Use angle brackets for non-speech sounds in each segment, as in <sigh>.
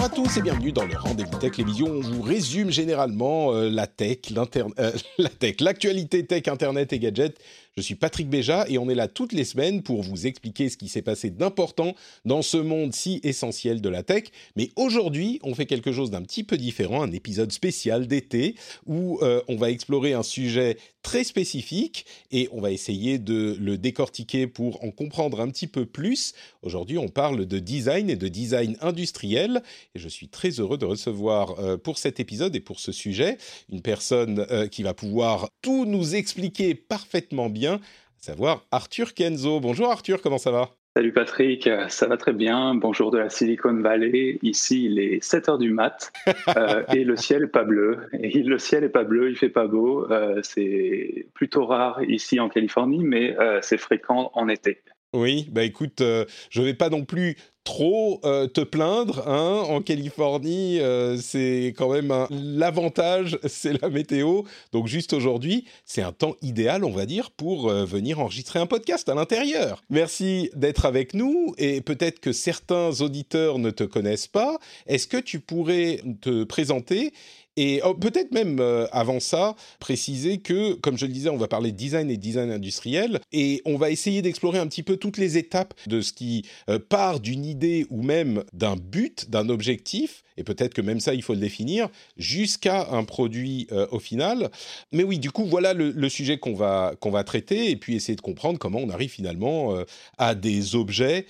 Bonjour à tous et bienvenue dans le Rendez-vous Tech, l'émission où on vous résume généralement euh, la tech, euh, <laughs> la tech, l'actualité tech, internet et gadgets. Je suis Patrick Béja et on est là toutes les semaines pour vous expliquer ce qui s'est passé d'important dans ce monde si essentiel de la tech. Mais aujourd'hui, on fait quelque chose d'un petit peu différent, un épisode spécial d'été où euh, on va explorer un sujet très spécifique et on va essayer de le décortiquer pour en comprendre un petit peu plus. Aujourd'hui, on parle de design et de design industriel et je suis très heureux de recevoir euh, pour cet épisode et pour ce sujet une personne euh, qui va pouvoir tout nous expliquer parfaitement bien, à savoir Arthur Kenzo. Bonjour Arthur, comment ça va? Salut Patrick, euh, ça va très bien. Bonjour de la Silicon Valley. Ici, il est 7 heures du mat <laughs> euh, et le ciel est pas bleu. Et le ciel est pas bleu, il fait pas beau. Euh, c'est plutôt rare ici en Californie, mais euh, c'est fréquent en été. Oui, bah écoute, euh, je vais pas non plus trop euh, te plaindre. Hein, en Californie, euh, c'est quand même l'avantage, <laughs> c'est la météo. Donc juste aujourd'hui, c'est un temps idéal, on va dire, pour euh, venir enregistrer un podcast à l'intérieur. Merci d'être avec nous et peut-être que certains auditeurs ne te connaissent pas. Est-ce que tu pourrais te présenter et oh, peut-être même euh, avant ça, préciser que, comme je le disais, on va parler de design et design industriel, et on va essayer d'explorer un petit peu toutes les étapes de ce qui euh, part d'une idée ou même d'un but, d'un objectif, et peut-être que même ça, il faut le définir, jusqu'à un produit euh, au final. Mais oui, du coup, voilà le, le sujet qu'on va, qu'on va traiter, et puis essayer de comprendre comment on arrive finalement à des objets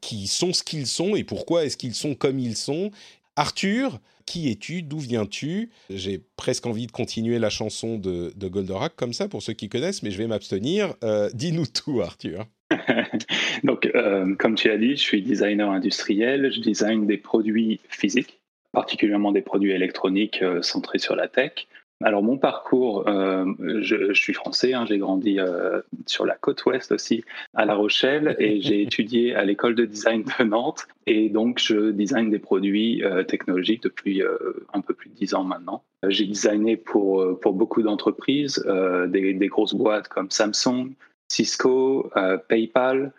qui sont ce qu'ils sont, et pourquoi est-ce qu'ils sont comme ils sont. Arthur, qui es-tu? D'où viens-tu? J'ai presque envie de continuer la chanson de, de Goldorak comme ça, pour ceux qui connaissent, mais je vais m'abstenir. Euh, Dis-nous tout, Arthur. <laughs> Donc, euh, comme tu as dit, je suis designer industriel. Je design des produits physiques, particulièrement des produits électroniques euh, centrés sur la tech. Alors mon parcours, euh, je, je suis français, hein, j'ai grandi euh, sur la côte ouest aussi, à La Rochelle, et j'ai <laughs> étudié à l'école de design de Nantes, et donc je design des produits euh, technologiques depuis euh, un peu plus de dix ans maintenant. J'ai designé pour, euh, pour beaucoup d'entreprises, euh, des, des grosses boîtes comme Samsung, Cisco, euh, PayPal.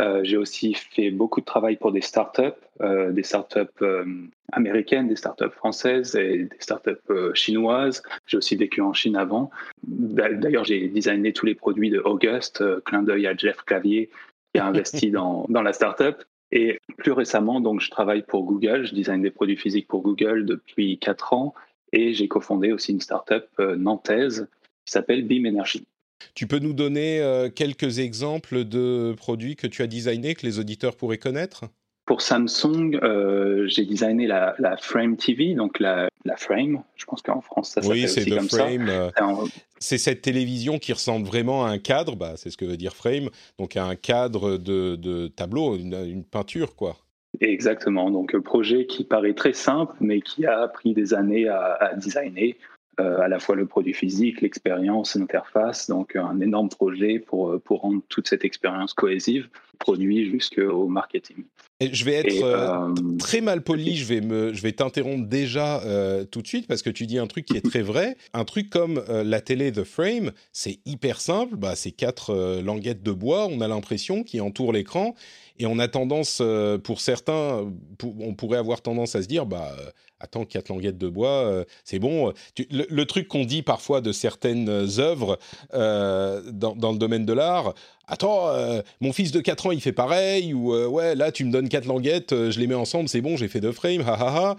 Euh, j'ai aussi fait beaucoup de travail pour des startups, euh, des startups euh, américaines, des startups françaises et des startups chinoises. J'ai aussi vécu en Chine avant. D'a- D'ailleurs, j'ai designé tous les produits de Auguste, euh, clin d'œil à Jeff Clavier qui a investi <laughs> dans, dans la startup. Et plus récemment, donc, je travaille pour Google. Je design des produits physiques pour Google depuis quatre ans. Et j'ai cofondé aussi une startup nantaise qui s'appelle Beam Energy. Tu peux nous donner euh, quelques exemples de produits que tu as designés, que les auditeurs pourraient connaître? Pour Samsung, euh, j'ai designé la, la Frame TV, donc la, la Frame. Je pense qu'en France, ça s'appelle Oui, c'est aussi The comme Frame. euh, ça. C'est cette télévision qui ressemble vraiment à un cadre, bah, c'est ce que veut dire frame, donc à un cadre de, de tableau, une, une peinture, quoi. Exactement. Donc, un projet qui paraît très simple, mais qui a pris des années à, à designer. Euh, à la fois le produit physique, l'expérience, l'interface. Donc, un énorme projet pour, pour rendre toute cette expérience cohésive, produit jusqu'au marketing. Et je vais être Et, euh, euh, très mal poli, je vais me, je vais t'interrompre déjà euh, tout de suite parce que tu dis un truc qui est très vrai. Un truc comme euh, la télé The Frame, c'est hyper simple. Bah, c'est quatre languettes de bois, on a l'impression qui entourent l'écran et on a tendance, pour certains, pour- on pourrait avoir tendance à se dire, bah attends, quatre languettes de bois, euh, c'est bon. Tu- le, le truc qu'on dit parfois de certaines œuvres euh, dans, dans le domaine de l'art, attends, euh, mon fils de 4 ans, il fait pareil, ou euh, ouais, là, tu me donnes quatre languettes, euh, je les mets ensemble, c'est bon, j'ai fait deux frames, ha ha ha.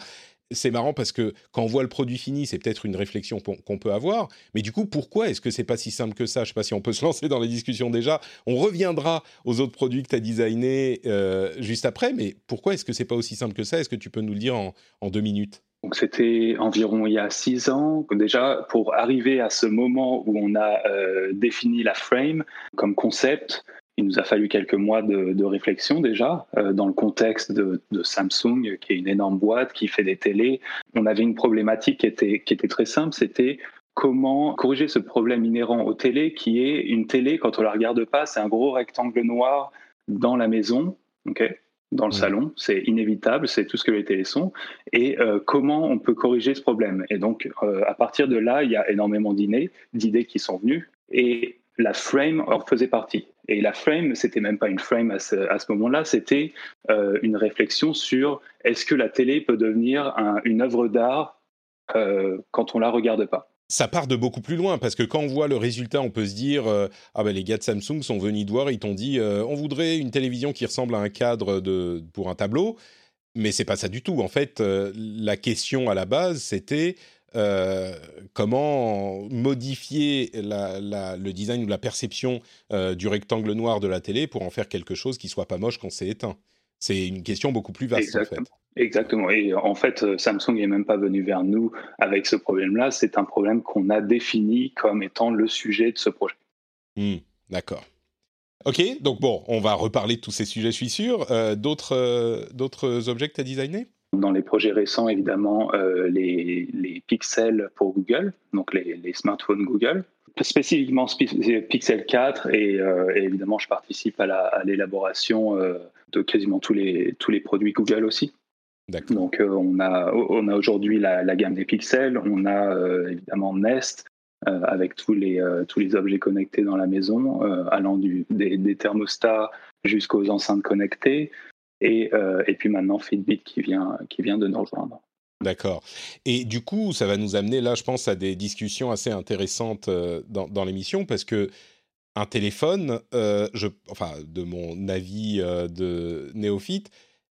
C'est marrant parce que quand on voit le produit fini, c'est peut-être une réflexion qu'on peut avoir. Mais du coup, pourquoi est-ce que c'est pas si simple que ça? Je sais pas si on peut <laughs> se lancer dans les discussions déjà. On reviendra aux autres produits que tu as designés juste après. Mais pourquoi est-ce que c'est pas aussi simple que ça? Est-ce que tu peux nous le dire en, en deux minutes? Donc c'était environ il y a six ans. Déjà, pour arriver à ce moment où on a euh, défini la frame comme concept, il nous a fallu quelques mois de, réflexion déjà euh, dans le contexte de, Samsung, qui est une énorme boîte qui fait des télés. On avait une problématique qui était, qui était très simple, c'était comment corriger ce problème inhérent aux télés, qui est une télé, quand on la regarde pas, c'est un gros rectangle noir dans la maison. ok? Dans le salon, c'est inévitable, c'est tout ce que les télés sont. Et euh, comment on peut corriger ce problème? Et donc, euh, à partir de là, il y a énormément d'idées qui sont venues. Et la frame en faisait partie. Et la frame, c'était même pas une frame à ce, moment-là, c'était euh, une réflexion sur est-ce que la télé peut devenir une œuvre d'art quand on la regarde pas? Ça part de beaucoup plus loin parce que quand on voit le résultat, on peut se dire euh, ah ben les gars de Samsung sont venus de voir, ils t'ont dit euh, on voudrait une télévision qui ressemble à un cadre de pour un tableau, mais c'est pas ça du tout. En fait, euh, la question à la base c'était comment modifier le design ou la perception du rectangle noir de la télé pour en faire quelque chose qui soit pas moche quand c'est éteint. C'est une question beaucoup plus vaste en fait. Exactement. Et en fait, euh, Samsung n'est même pas venu vers nous avec ce problème-là. C'est un problème qu'on a défini comme étant le sujet de ce projet. Hmm, d'accord. Ok, donc bon, on va reparler de tous ces sujets, je suis sûr. Euh, d'autres, euh, d'autres objets que tu as designés? Dans les projets récents, évidemment, les, les, pixels pour Google, donc les, les smartphones Google spécifiquement Pixel 4 et, évidemment je participe à l'élaboration de quasiment tous les, tous les produits Google aussi. Donc euh, on a, on a aujourd'hui la, gamme des pixels, on a euh, évidemment Nest euh, avec tous les, tous les objets connectés dans la maison, allant du, des, thermostats jusqu'aux enceintes connectées, et, et puis maintenant Fitbit qui vient, qui vient de nous rejoindre. D'accord. Et du coup, ça va nous amener là, je pense, à des discussions assez intéressantes dans, dans l'émission parce que un téléphone, je, enfin, de mon avis de néophyte,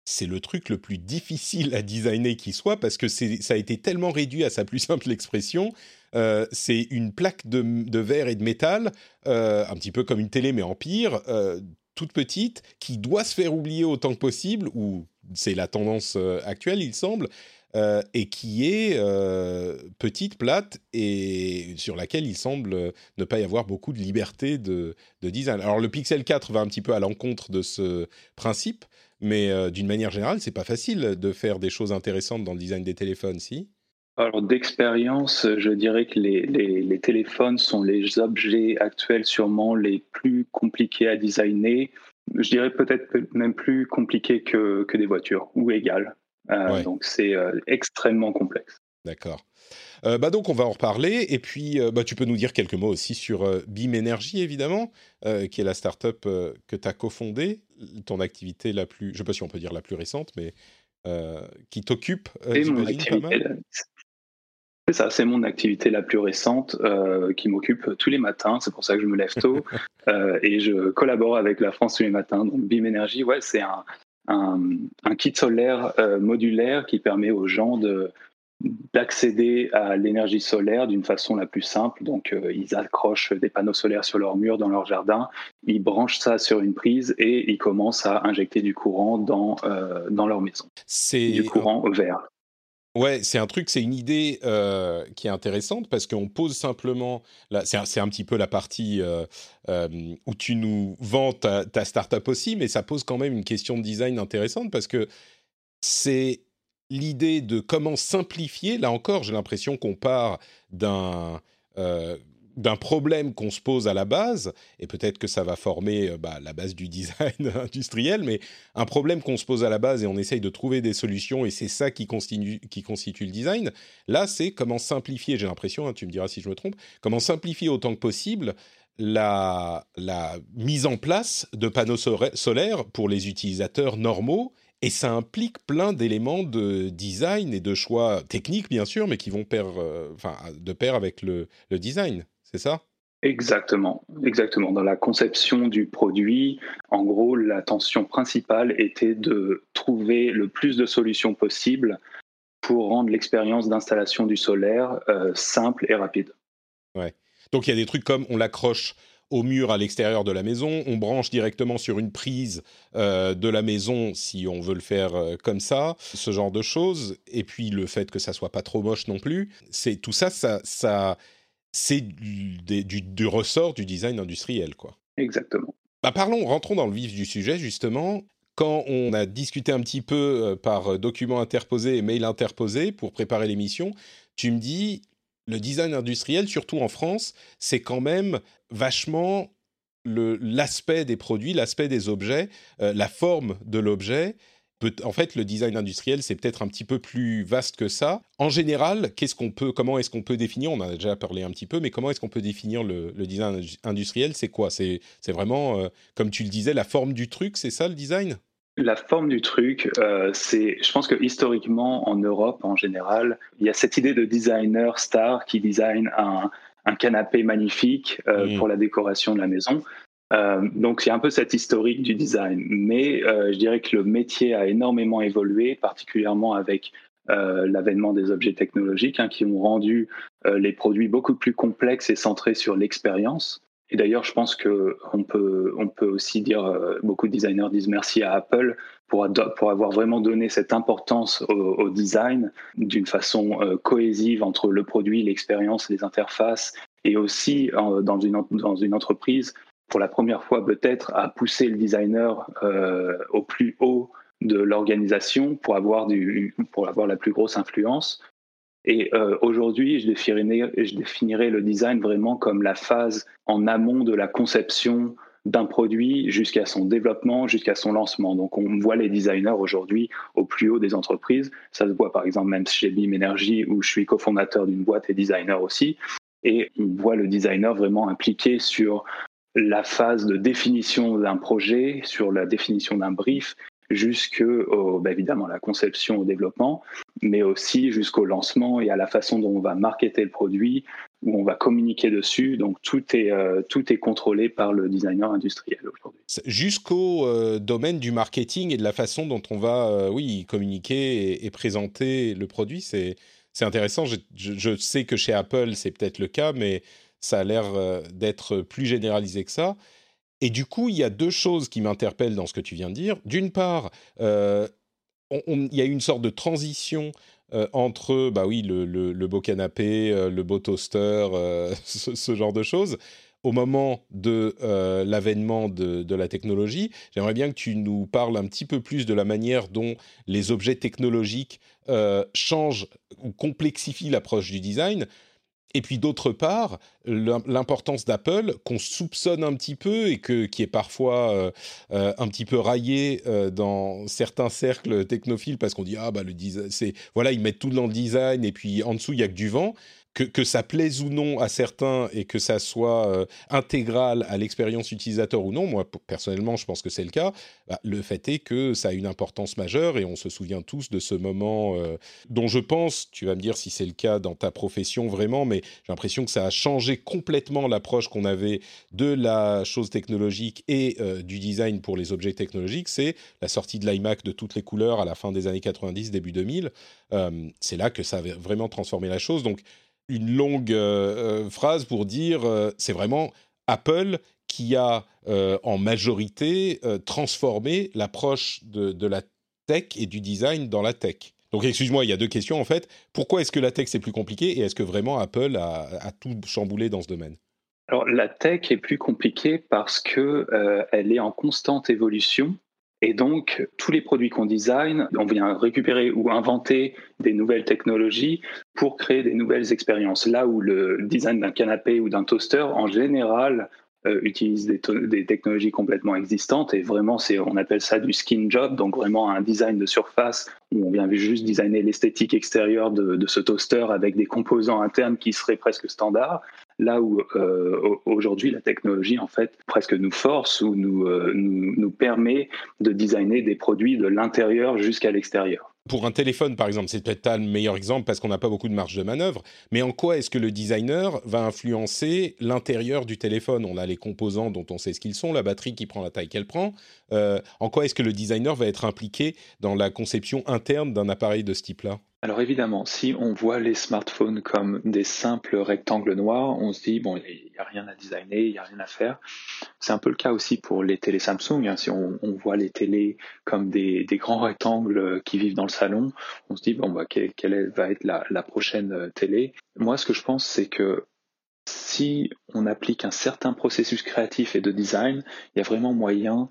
c'est le truc le plus difficile à designer qui soit parce que ça a été tellement réduit à sa plus <laughs> simple expression. Euh, c'est une plaque de, verre et de métal, euh, un petit peu comme une télé mais en pire, euh, toute petite, qui doit se faire oublier autant que possible, ou c'est la tendance actuelle il semble, et qui est petite, plate, et sur laquelle il semble ne pas y avoir beaucoup de liberté de, de design. Alors le Pixel 4 va un petit peu à l'encontre de ce principe, mais euh, d'une manière générale, c'est pas facile de faire des choses intéressantes dans le design des téléphones, si? Alors d'expérience, je dirais que les, téléphones sont les objets actuels sûrement les plus compliqués à designer. Je dirais peut-être même plus compliqués que, que des voitures, ou égal. Euh, donc c'est euh, extrêmement complexe. D'accord. Euh, bah donc on va en reparler et puis euh, bah, tu peux nous dire quelques mots aussi sur euh, Beam Energy évidemment, qui est la startup que tu as cofondée, ton activité la plus, je ne sais pas si on peut dire la plus récente, mais qui t'occupe. C'est ça, c'est mon activité la plus récente qui m'occupe tous les matins. C'est pour ça que je me lève tôt <laughs> et je collabore avec la France tous les matins. Donc Beam Energy, ouais, c'est un, un, un, kit solaire modulaire qui permet aux gens de d'accéder à l'énergie solaire d'une façon la plus simple. Donc, euh, ils accrochent des panneaux solaires sur leur mur, dans leur jardin, ils branchent ça sur une prise et ils commencent à injecter du courant dans, euh, dans leur maison. C'est du courant vert. Ouais, c'est un truc, c'est une idée euh, qui est intéressante parce qu'on pose simplement, c'est un, petit peu la partie où tu nous vends ta, ta startup aussi, mais ça pose quand même une question de design intéressante parce que c'est l'idée de comment simplifier, là encore, j'ai l'impression qu'on part d'un euh, d'un problème qu'on se pose à la base, et peut-être que ça va former euh, bah, la base du design <laughs> industriel, mais un problème qu'on se pose à la base et on essaye de trouver des solutions, et c'est ça qui constitue, le design, là c'est comment simplifier, j'ai l'impression, hein, tu me diras si je me trompe, comment simplifier autant que possible la, la mise en place de panneaux solaires pour les utilisateurs normaux et ça implique plein d'éléments de design et de choix techniques, bien sûr, mais qui vont pair, euh, enfin, de pair avec le, design, c'est ça? Exactement, exactement. Dans la conception du produit, en gros, la tension principale était de trouver le plus de solutions possibles pour rendre l'expérience d'installation du solaire euh, simple et rapide. Ouais. Donc il y a des trucs comme on l'accroche au mur à l'extérieur de la maison, on branche directement sur une prise euh, de la maison si on veut le faire euh, comme ça, ce genre de choses. Et puis le fait que ça soit pas trop moche non plus, c'est tout ça, ça, ça c'est du, du, ressort du design industriel, quoi. Exactement. Bah parlons, rentrons dans le vif du sujet justement. Quand on a discuté un petit peu euh, par document interposé et mail interposé pour préparer l'émission, tu me dis le design industriel, surtout en France, c'est quand même vachement l'aspect des produits, l'aspect des objets, euh, la forme de l'objet. En fait, le design industriel, c'est peut-être un petit peu plus vaste que ça. En général, qu'est-ce qu'on peut, comment est-ce qu'on peut définir On en a déjà parlé un petit peu, mais comment est-ce qu'on peut définir le, design industriel C'est quoi? C'est vraiment, euh, comme tu le disais, la forme du truc, c'est ça le design? La forme du truc, euh, c'est, je pense que historiquement en Europe en général, il y a cette idée de designer star qui design un, canapé magnifique euh, mmh. pour la décoration de la maison. Euh, donc il y a un peu cette historique du design, mais je dirais que le métier a énormément évolué, particulièrement avec l'avènement des objets technologiques hein, qui ont rendu les produits beaucoup plus complexes et centrés sur l'expérience. Et d'ailleurs, je pense qu'on peut, on peut aussi dire, euh, beaucoup de designers disent merci à Apple pour, pour avoir vraiment donné cette importance au, design d'une façon euh, cohésive entre le produit, l'expérience, les interfaces, et aussi dans, une, dans une entreprise, pour la première fois peut-être, à pousser le designer euh, au plus haut de l'organisation pour avoir, du, pour avoir la plus grosse influence. Et euh, aujourd'hui, je définirais, je définirais le design vraiment comme la phase en amont de la conception d'un produit jusqu'à son développement, jusqu'à son lancement. Donc on voit les designers aujourd'hui au plus haut des entreprises. Ça se voit par exemple même chez BIM Energy où je suis cofondateur d'une boîte et designer aussi. Et on voit le designer vraiment impliqué sur la phase de définition d'un projet, sur la définition d'un brief, jusque bah, évidemment la conception au développement, mais aussi jusqu'au lancement et à la façon dont on va marketer le produit, où on va communiquer dessus. Donc tout est, euh, tout est contrôlé par le designer industriel aujourd'hui. Jusqu'au euh, domaine du marketing et de la façon dont on va euh, oui, communiquer et, présenter le produit, c'est, c'est intéressant. Je, sais que chez Apple, c'est peut-être le cas, mais ça a l'air d'être plus généralisé que ça. Et du coup, il y a deux choses qui m'interpellent dans ce que tu viens de dire. D'une part, euh, il y a une sorte de transition euh, entre, bah oui, le, beau canapé, euh, le beau toaster, <laughs> ce, genre de choses. Au moment de l'avènement de, la technologie, j'aimerais bien que tu nous parles un petit peu plus de la manière dont les objets technologiques changent ou complexifient l'approche du design. Et puis d'autre part, l'importance d'Apple qu'on soupçonne un petit peu et que, qui est parfois euh, euh, un petit peu raillé euh, dans certains cercles technophiles parce qu'on dit ah bah le design c'est voilà ils mettent tout dans le design et puis en dessous il y a que du vent que, ça plaise ou non à certains et que ça soit euh, intégral à l'expérience utilisateur ou non, moi personnellement je pense que c'est le cas, bah, le fait est que ça a une importance majeure et on se souvient tous de ce moment euh, dont je pense, tu vas me dire si c'est le cas dans ta profession vraiment, mais j'ai l'impression que ça a changé complètement l'approche qu'on avait de la chose technologique et euh, du design pour les objets technologiques, c'est la sortie de l'iMac de toutes les couleurs à la fin des années 90, début 2000. c'est là que ça a vraiment transformé la chose. Donc une longue euh, euh, phrase pour dire euh, c'est vraiment Apple qui a en majorité transformé l'approche de, la tech et du design dans la tech. Donc excuse-moi, il y a deux questions en fait. Pourquoi est-ce que la tech c'est plus compliqué et est-ce que vraiment Apple a, tout chamboulé dans ce domaine? Alors la tech est plus compliquée parce que elle est en constante évolution et donc, tous les produits qu'on design, on vient récupérer ou inventer des nouvelles technologies pour créer des nouvelles expériences. Là où le design d'un canapé ou d'un toaster, en général, euh, utilise des, technologies complètement existantes et vraiment, c'est, on appelle ça du skin job, donc vraiment un design de surface où on vient juste designer l'esthétique extérieure de, de, ce toaster avec des composants internes qui seraient presque standards. Là où euh, aujourd'hui la technologie en fait presque nous force ou nous, euh, nous, nous permet de designer des produits de l'intérieur jusqu'à l'extérieur. Pour un téléphone, par exemple, c'est peut-être le meilleur exemple parce qu'on n'a pas beaucoup de marge de manœuvre, mais en quoi est-ce que le designer va influencer l'intérieur du téléphone? On a les composants dont on sait ce qu'ils sont, la batterie qui prend la taille qu'elle prend. Euh, en quoi est-ce que le designer va être impliqué dans la conception interne d'un appareil de ce type-là? Alors évidemment, si on voit les smartphones comme des simples rectangles noirs, on se dit, bon, il n'y a rien à designer, il n'y a rien à faire. C'est un peu le cas aussi pour les télés Samsung. Hein. Si on, voit les télés comme des, grands rectangles qui vivent dans le salon, on se dit, bon, bah, quelle, va être la, la, prochaine euh, télé Moi, ce que je pense, c'est que si on applique un certain processus créatif et de design, il y a vraiment moyen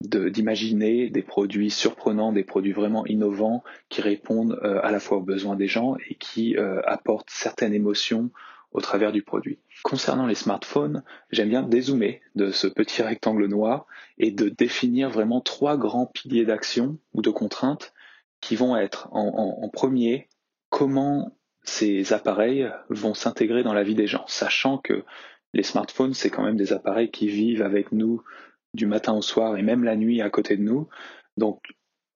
d'imaginer des produits surprenants, des produits vraiment innovants qui répondent euh, à la fois aux besoins des gens et qui euh, apportent certaines émotions au travers du produit. Concernant les smartphones, j'aime bien dézoomer de ce petit rectangle noir et de définir vraiment trois grands piliers d'action ou de contraintes qui vont être en, en premier comment ces appareils vont s'intégrer dans la vie des gens, sachant que les smartphones, c'est quand même des appareils qui vivent avec nous du matin au soir et même la nuit à côté de nous. Donc,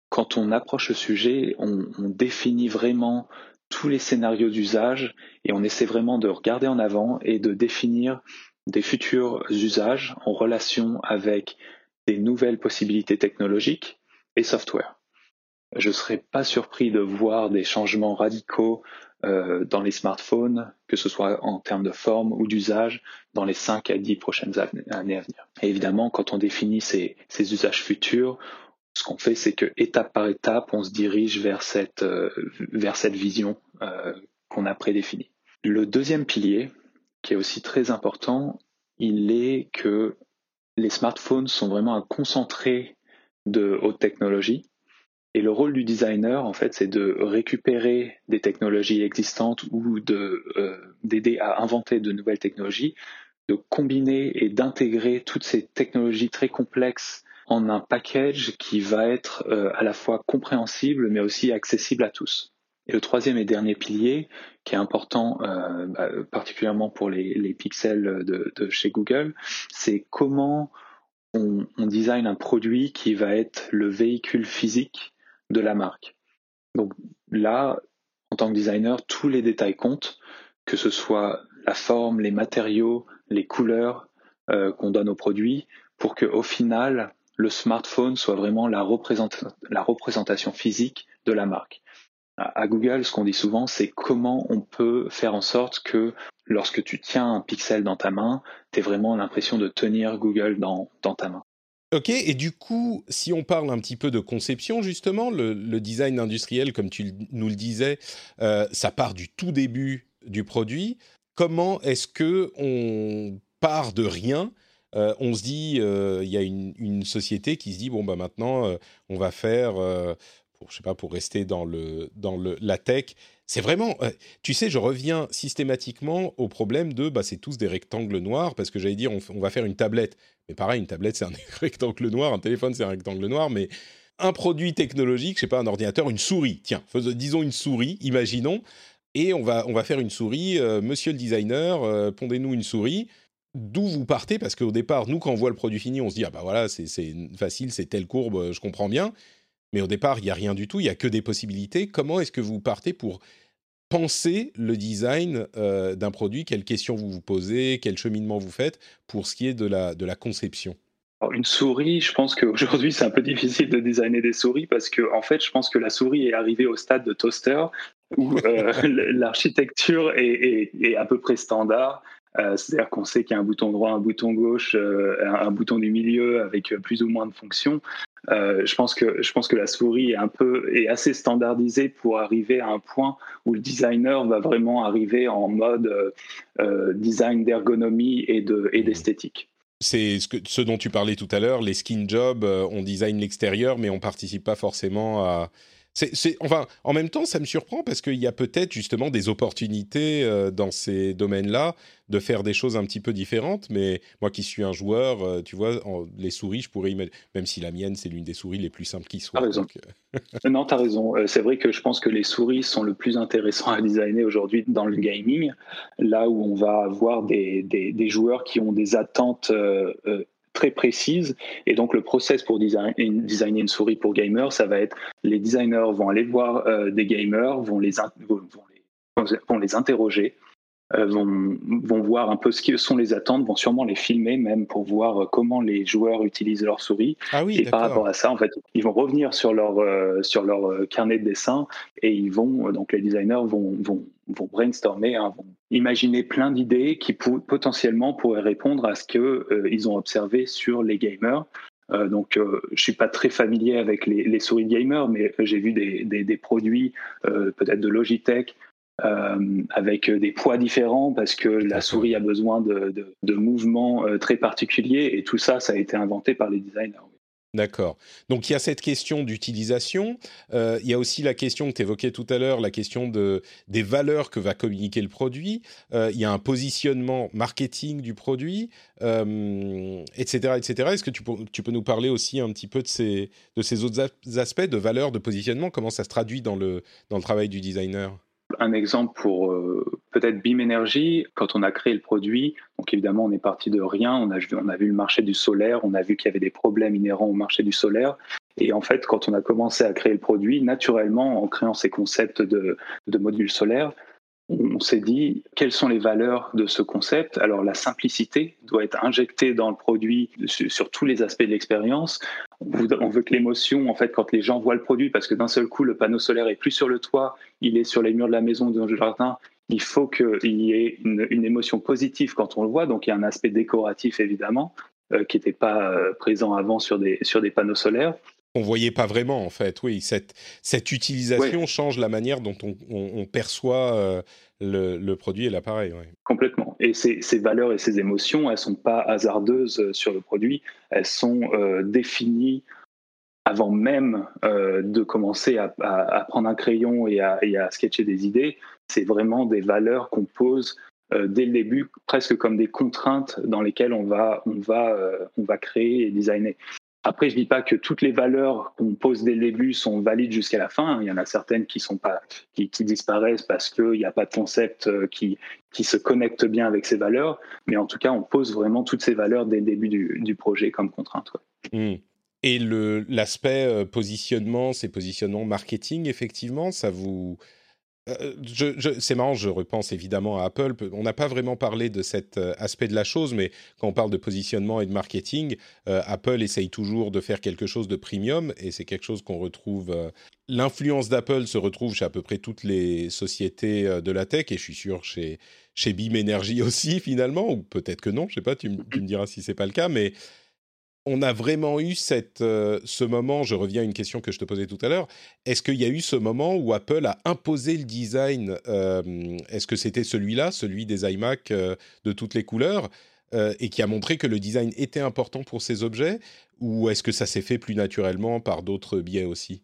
quand on approche le sujet, on, définit vraiment tous les scénarios d'usage et on essaie vraiment de regarder en avant et de définir des futurs usages en relation avec des nouvelles possibilités technologiques et software. Je ne serais pas surpris de voir des changements radicaux euh, dans les smartphones, que ce soit en termes de forme ou d'usage, dans les 5 à 10 prochaines années à venir. Évidemment, quand on définit ces, usages futurs, ce qu'on fait, c'est que étape par étape, on se dirige vers cette, euh, vers cette vision euh, qu'on a prédéfinie. Le deuxième pilier, qui est aussi très important, il est que les smartphones sont vraiment un concentré de haute technologie et le rôle du designer, en fait, c'est de récupérer des technologies existantes ou euh, d'aider à inventer de nouvelles technologies, de combiner et d'intégrer toutes ces technologies très complexes en un package qui va être euh, à la fois compréhensible mais aussi accessible à tous. Et le troisième et dernier pilier, qui est important euh, bah, particulièrement pour les, pixels de, de, chez Google, c'est comment on, on design un produit qui va être le véhicule physique de la marque. Donc là, en tant que designer, tous les détails comptent, que ce soit la forme, les matériaux, les couleurs euh, qu'on donne aux produits, pour que au final, le smartphone soit vraiment la, représentation physique de la marque. À, Google, ce qu'on dit souvent, c'est comment on peut faire en sorte que lorsque tu tiens un pixel dans ta main, tu aies vraiment l'impression de tenir Google dans ta main. Ok, et du coup, si on parle un petit peu de conception, justement, le, design industriel, comme tu nous le disais, euh, ça part du tout début du produit. Comment est-ce que on part de rien? Euh, On se dit, euh, il y a une, société qui se dit, bon, bah maintenant, on va faire, pour, je sais pas, pour rester dans, le, dans le, la tech, c'est vraiment, tu sais, je reviens systématiquement au problème de, bah, c'est tous des rectangles noirs, parce que j'allais dire, on, va faire une tablette. Mais pareil, une tablette, c'est un <laughs> rectangle noir, un téléphone, c'est un rectangle noir, mais un produit technologique, je sais pas, un ordinateur, une souris, tiens, disons une souris, imaginons, et on va, on va faire une souris, euh, monsieur le designer, euh, pondez-nous une souris. D'où vous partez? Parce qu'au départ, nous, quand on voit le produit fini, on se dit, ah bah voilà, c'est facile, c'est telle courbe, je comprends bien. Mais au départ, il n'y a rien du tout, il n'y a que des possibilités. Comment est-ce que vous partez pour penser le design euh, d'un produit? Quelles questions vous vous posez? Quel cheminement vous faites pour ce qui est de la, de la conception? Une souris, je pense qu'aujourd'hui c'est un peu <laughs> difficile de designer des souris parce que en fait je pense que la souris est arrivée au stade de toaster où euh, <laughs> l'architecture est, est, à peu près standard. Euh, c'est-à-dire qu'on sait qu'il y a un bouton droit, un bouton gauche, un, bouton du milieu avec plus ou moins de fonctions. Euh, je pense que je pense que la souris est un peu est assez standardisée pour arriver à un point où le designer va vraiment arriver en mode euh, euh, design d'ergonomie et de et d'esthétique. C'est ce dont tu parlais tout à l'heure, les skin jobs, on design l'extérieur, mais on participe pas forcément à, c'est, enfin, en même temps, ça me surprend parce qu'il y a peut-être justement des opportunités euh, dans ces domaines-là de faire des choses un petit peu différentes. Mais moi qui suis un joueur, euh, tu vois, les souris, je pourrais imaginer, même si la mienne, c'est l'une des souris les plus simples qui soient. As raison. Euh, non, tu as raison. c'est vrai que je pense que les souris sont le plus intéressant à designer aujourd'hui dans le gaming, là où on va avoir des, des, des joueurs qui ont des attentes très précise. Et donc, le process pour design, designer une souris pour gamers, ça va être les designers vont aller voir euh, des gamers, vont les, vont, les, vont les interroger euh, vont, vont voir un peu ce que sont les attentes, vont sûrement les filmer même pour voir comment les joueurs utilisent leur souris. Ah oui, et par rapport à ça, en fait, ils vont revenir sur leur, sur leur carnet de dessin et ils vont, donc les designers vont, vont, vont brainstormer, hein, vont imaginer plein d'idées qui potentiellement pourraient répondre à ce qu'ils ils ont observé sur les gamers. Euh, donc, euh, je suis pas très familier avec les, les souris gamers, mais j'ai vu des, des, des produits, euh, peut-être de Logitech, avec des poids différents parce que la souris a besoin de, de, de mouvements très particuliers et tout ça, ça a été inventé par les designers. D'accord. Donc il y a cette question d'utilisation. Euh, il y a aussi la question que tu évoquais tout à l'heure, la question de, des valeurs que va communiquer le produit. Euh, il y a un positionnement marketing du produit, euh, etc., etc. Est-ce que tu peux, nous parler aussi un petit peu de ces, autres aspects de valeur, de positionnement? Comment ça se traduit dans le travail du designer? Un exemple pour euh, peut-être BIM Energy, quand on a créé le produit, donc évidemment on est parti de rien, on a, on a vu le marché du solaire, on a vu qu'il y avait des problèmes inhérents au marché du solaire, et en fait quand on a commencé à créer le produit, naturellement en créant ces concepts de, de modules solaires, on s'est dit quelles sont les valeurs de ce concept? Alors la simplicité doit être injectée dans le produit sur, tous les aspects de l'expérience. On veut que l'émotion, en fait, quand les gens voient le produit, parce que d'un seul coup le panneau solaire est plus sur le toit, il est sur les murs de la maison, dans le jardin, il faut qu'il y ait une, émotion positive quand on le voit. Donc il y a un aspect décoratif évidemment euh, qui n'était pas euh, présent avant sur des, sur des panneaux solaires on voyait pas vraiment en fait. Oui, cette, cette utilisation change la manière dont on, perçoit euh, le, produit et l'appareil. Complètement. Et ces, valeurs et ces émotions, elles sont pas hasardeuses euh, sur le produit, elles sont euh, définies avant même de commencer à, prendre un crayon et à, sketcher des idées. C'est vraiment des valeurs qu'on pose dès le début, presque comme des contraintes dans lesquelles on va, on va, on va créer et designer. Après, je dis pas que toutes les valeurs qu'on pose dès le début sont valides jusqu'à la fin. Il y en a certaines qui sont pas, qui, disparaissent parce qu'il n'y a pas de concept euh, qui, qui se connecte bien avec ces valeurs. Mais en tout cas, on pose vraiment toutes ces valeurs dès le début du, projet comme contrainte. Mmh. Et l'aspect euh, positionnement, ces positionnements marketing, effectivement, ça vous, euh, c'est marrant, je repense évidemment à Apple. On n'a pas vraiment parlé de cet euh, aspect de la chose, mais quand on parle de positionnement et de marketing, euh, Apple essaye toujours de faire quelque chose de premium, et c'est quelque chose qu'on retrouve. L'influence d'Apple se retrouve chez à peu près toutes les sociétés de la tech, et je suis sûr chez chez Beam Energy <laughs> aussi finalement, ou peut-être que non, je sais pas. Tu, tu me diras si c'est pas le cas, mais on a vraiment eu euh, ce moment, je reviens à une question que je te posais tout à l'heure, est-ce qu'il y a eu ce moment où Apple a imposé le design euh, Est-ce que c'était celui-là, celui des iMac euh, de toutes les couleurs, et qui a montré que le design était important pour ces objets Ou est-ce que ça s'est fait plus naturellement par d'autres biais aussi?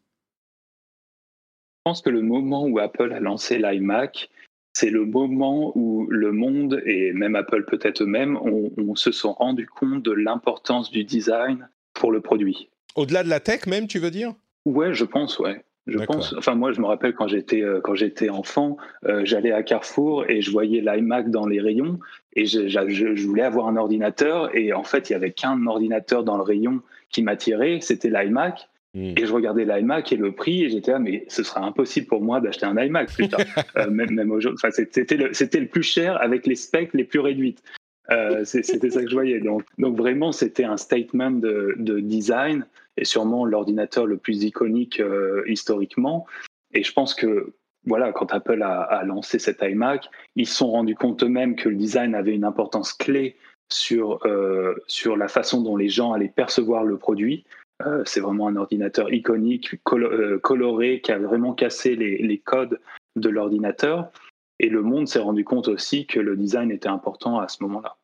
Je pense que le moment où Apple a lancé l'iMac, c'est le moment où le monde, et même Apple peut-être eux-mêmes, on, se sont rendu compte de l'importance du design pour le produit. Au-delà de la tech même, tu veux dire? Ouais, je pense, ouais. Je pense. Enfin, moi, je me rappelle quand j'étais euh, quand j'étais enfant, euh, j'allais à Carrefour et je voyais l'iMac dans les rayons et je, je, voulais avoir un ordinateur et en fait, il y avait qu'un ordinateur dans le rayon qui m'attirait, c'était l'iMac. Hmm. Et je regardais l'iMac et le prix, et j'étais là, mais ce sera impossible pour moi d'acheter un iMac plus tard. <laughs> euh, même, même enfin, c'était le, le, plus cher avec les specs les plus réduites. Euh, c'était ça que je voyais. Donc, donc vraiment, c'était un statement de, de, design et sûrement l'ordinateur le plus iconique euh, historiquement. Et je pense que voilà, quand Apple a, a lancé cet iMac, ils se sont rendus compte eux-mêmes que le design avait une importance clé sur, euh, sur la façon dont les gens allaient percevoir le produit. Euh, c'est vraiment un ordinateur iconique, euh, coloré, qui a vraiment cassé les, codes de l'ordinateur. Et le monde s'est rendu compte aussi que le design était important à ce moment-là.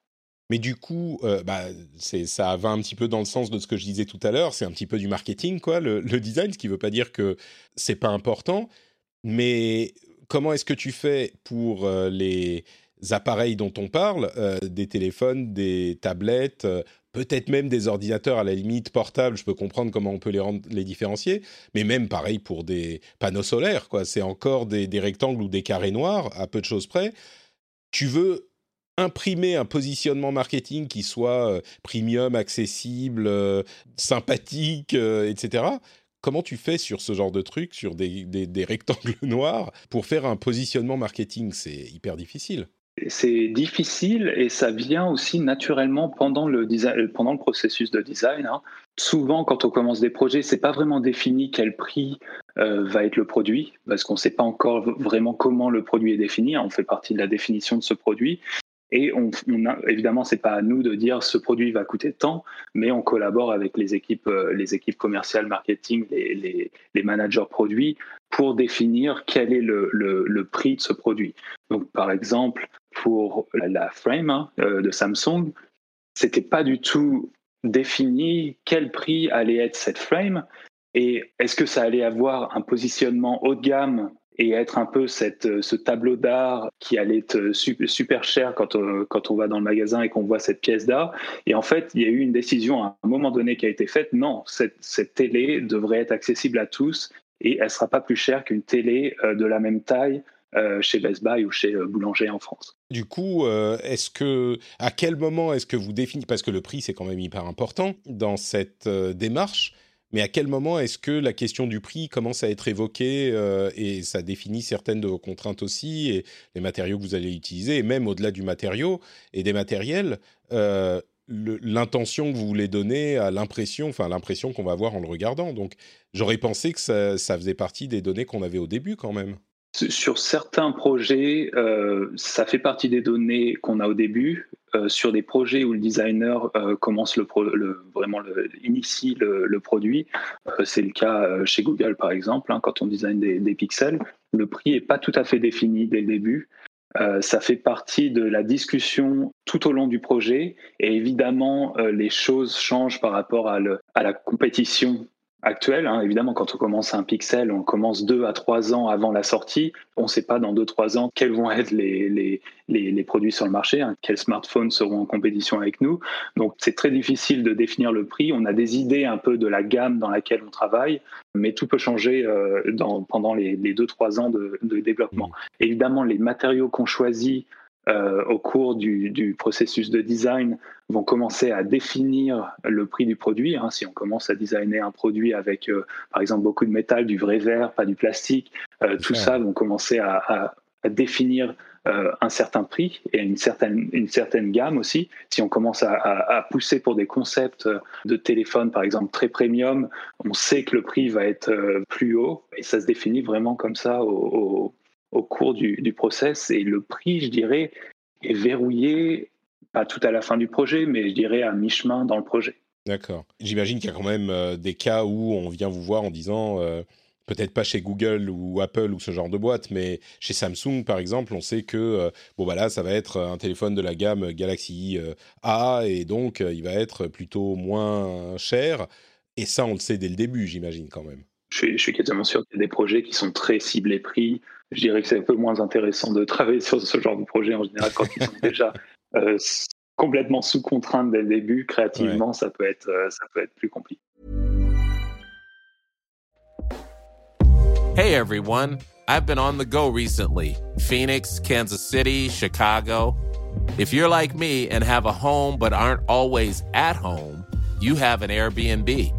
Mais du coup, euh, bah, ça va un petit peu dans le sens de ce que je disais tout à l'heure. C'est un petit peu du marketing, quoi, le, design, ce qui ne veut pas dire que c'est pas important. Mais comment est-ce que tu fais pour les appareils dont on parle, des téléphones, des tablettes, peut-être même des ordinateurs à la limite portables, je peux comprendre comment on peut les, rendre, les différencier, mais même pareil pour des panneaux solaires, quoi. C'est encore des, rectangles ou des carrés noirs, à peu de choses près. Tu veux imprimer un positionnement marketing qui soit euh, premium, accessible, euh, sympathique, euh, etc. Comment tu fais sur ce genre de truc, sur des rectangles <laughs> noirs, pour faire un positionnement marketing? C'est hyper difficile. C'est difficile et ça vient aussi naturellement pendant le, design, pendant le processus de design. Hein. Souvent, quand on commence des projets, c'est pas vraiment défini quel prix euh, va être le produit, parce qu'on ne sait pas encore vraiment comment le produit est défini. On fait partie de la définition de ce produit. Et on, on a, évidemment, c'est pas à nous de dire ce produit va coûter tant, mais on collabore avec les équipes, euh, les équipes commerciales, marketing, les, managers produits pour définir quel est le, le, prix de ce produit. Donc, par exemple, pour la frame hein, euh, de Samsung, c'était pas du tout défini quel prix allait être cette frame et est-ce que ça allait avoir un positionnement haut de gamme et être un peu cette, euh, ce tableau d'art qui allait être euh, super cher quand on, quand on va dans le magasin et qu'on voit cette pièce d'art? Et en fait, il y a eu une décision à un moment donné qui a été faite. Non, cette, cette télé devrait être accessible à tous et elle ne sera pas plus chère qu'une télé de la même taille chez Best Buy ou chez Boulanger en France. Du coup, est-ce que à quel moment est-ce que vous définissez parce que le prix c'est quand même hyper important dans cette démarche mais à quel moment est-ce que la question du prix commence à être évoquée euh, et ça définit certaines de vos contraintes aussi et les matériaux que vous allez utiliser et même au-delà du matériau et des matériels, euh, l'intention que vous voulez donner à l'impression, enfin l'impression qu'on va avoir en le regardant. Donc j'aurais pensé que ça faisait partie des données qu'on avait au début quand même. Sur certains projets, euh, ça fait partie des données qu'on a au début. Euh, sur des projets où le designer euh, commence vraiment initie le, produit, c'est le cas chez Google par exemple, hein, quand on design des, pixels, le prix n'est pas tout à fait défini dès le début. ça fait partie de la discussion tout au long du projet et évidemment les choses changent par rapport à la compétition actuelle. Hein. Évidemment, quand on commence un pixel, on commence deux à trois ans avant la sortie. On ne sait pas dans deux, trois ans quels vont être les, les, les, produits sur le marché, hein. quels smartphones seront en compétition avec nous. Donc, c'est très difficile de définir le prix. On a des idées un peu de la gamme dans laquelle on travaille, mais tout peut changer euh, dans, pendant les, les deux, trois ans de, de développement. Mmh. Évidemment, les matériaux qu'on choisit euh, au cours du, du, processus de design vont commencer à définir le prix du produit. Hein. Si on commence à designer un produit avec, euh, par exemple, beaucoup de métal, du vrai verre, pas du plastique, euh, tout ça vont commencer à, à, à définir un certain prix et une certaine, une certaine gamme aussi. Si on commence à, à, pousser pour des concepts de téléphone, par exemple, très premium, on sait que le prix va être plus haut et ça se définit vraiment comme ça au, au au cours du, du, process. Et le prix, je dirais, est verrouillé, pas tout à la fin du projet, mais je dirais à mi-chemin dans le projet. D'accord. J'imagine qu'il y a quand même euh, des cas où on vient vous voir en disant, euh, peut-être pas chez Google ou Apple ou ce genre de boîte, mais chez Samsung par exemple, on sait que euh, bon bah là, ça va être un téléphone de la gamme Galaxy A et donc il va être plutôt moins cher. Et ça, on le sait dès le début, j'imagine quand même. Je suis, je suis quasiment sûr qu'il y a des projets qui sont très ciblés prix, je dirais que c'est un peu moins intéressant de travailler sur ce genre de projet en général quand ils sont <laughs> déjà euh, complètement sous contrainte dès le début. Créativement, ouais. ça, peut être, euh, ça peut être plus compliqué. Hey everyone, I've been on the go recently Phoenix, Kansas City, Chicago. If you're like me and have a home but aren't always at home, you have an Airbnb.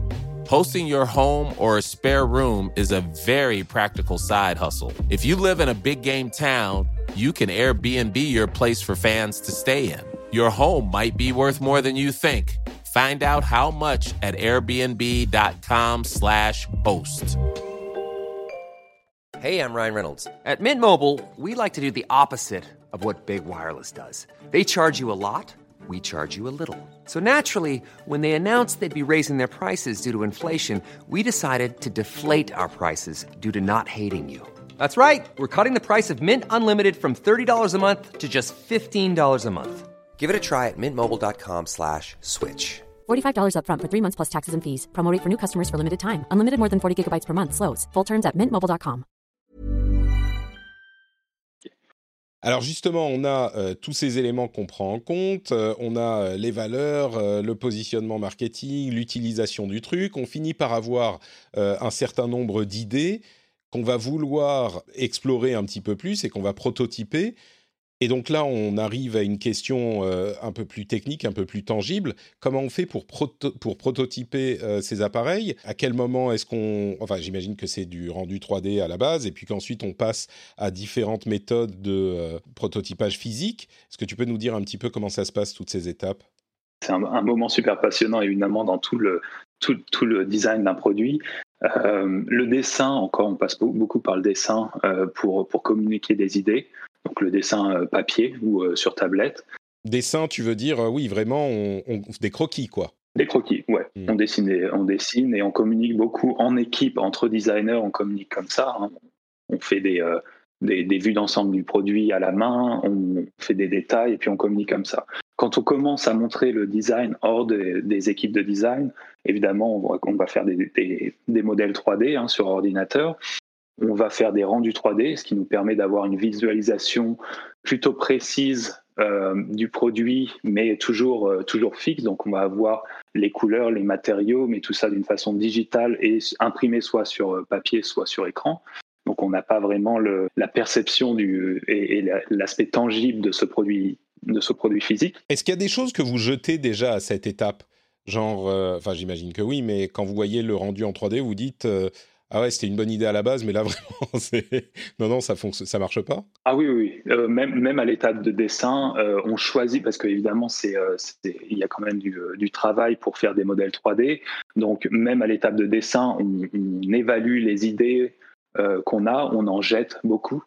Hosting your home or a spare room is a very practical side hustle. If you live in a big game town, you can Airbnb your place for fans to stay in. Your home might be worth more than you think. Find out how much at airbnb.com/slash host. Hey, I'm Ryan Reynolds. At Mint Mobile, we like to do the opposite of what Big Wireless does. They charge you a lot we charge you a little. So naturally, when they announced they'd be raising their prices due to inflation, we decided to deflate our prices due to not hating you. That's right. We're cutting the price of Mint Unlimited from $30 a month to just $15 a month. Give it a try at mintmobile.com slash switch. $45 upfront for three months plus taxes and fees. Promote for new customers for limited time. Unlimited more than 40 gigabytes per month. Slows. Full terms at mintmobile.com. Alors justement, on a euh, tous ces éléments qu'on prend en compte, euh, on a euh, les valeurs, le positionnement marketing, l'utilisation du truc, on finit par avoir un certain nombre d'idées qu'on va vouloir explorer un petit peu plus et qu'on va prototyper. Et donc là, on arrive à une question euh, un peu plus technique, un peu plus tangible. Comment on fait pour, pour prototyper euh, ces appareils? À quel moment est-ce qu'on... Enfin, j'imagine que c'est du rendu 3D à la base, et puis qu'ensuite on passe à différentes méthodes de euh, prototypage physique. Est-ce que tu peux nous dire un petit peu comment ça se passe, toutes ces étapes? C'est un, moment super passionnant, évidemment, dans tout le, tout, le design d'un produit. le dessin, encore, on passe beaucoup par le dessin pour, pour communiquer des idées donc le dessin euh, papier ou euh, sur tablette. Dessin, tu veux dire, euh, oui, vraiment, on, des croquis, quoi. Des croquis, ouais. Hmm. On, dessine et, on dessine et on communique beaucoup en équipe, entre designers, on communique comme ça. Hein. On fait des, des, vues d'ensemble du produit à la main, on fait des détails et puis on communique comme ça. Quand on commence à montrer le design hors des, équipes de design, évidemment, on va, on va faire des, des modèles 3D hein, sur ordinateur on va faire des rendus 3D, ce qui nous permet d'avoir une visualisation plutôt précise euh, du produit, mais toujours, euh, toujours fixe. Donc, on va avoir les couleurs, les matériaux, mais tout ça d'une façon digitale et imprimé soit sur euh, papier, soit sur écran. Donc, on n'a pas vraiment la perception du, et, l'aspect tangible de ce produit, de ce produit physique. Est-ce qu'il y a des choses que vous jetez déjà à cette étape? Genre, enfin, j'imagine que oui, mais quand vous voyez le rendu en 3D, vous dites ah ouais, c'était une bonne idée à la base, mais là <laughs> vraiment, non, non, ça fonctionne, ça marche pas. Ah oui, oui, euh, même même à l'étape de dessin, euh, on choisit parce qu'évidemment, euh, il y a quand même du, travail pour faire des modèles 3D. Donc même à l'étape de dessin, on, on évalue les idées qu'on a, on en jette beaucoup.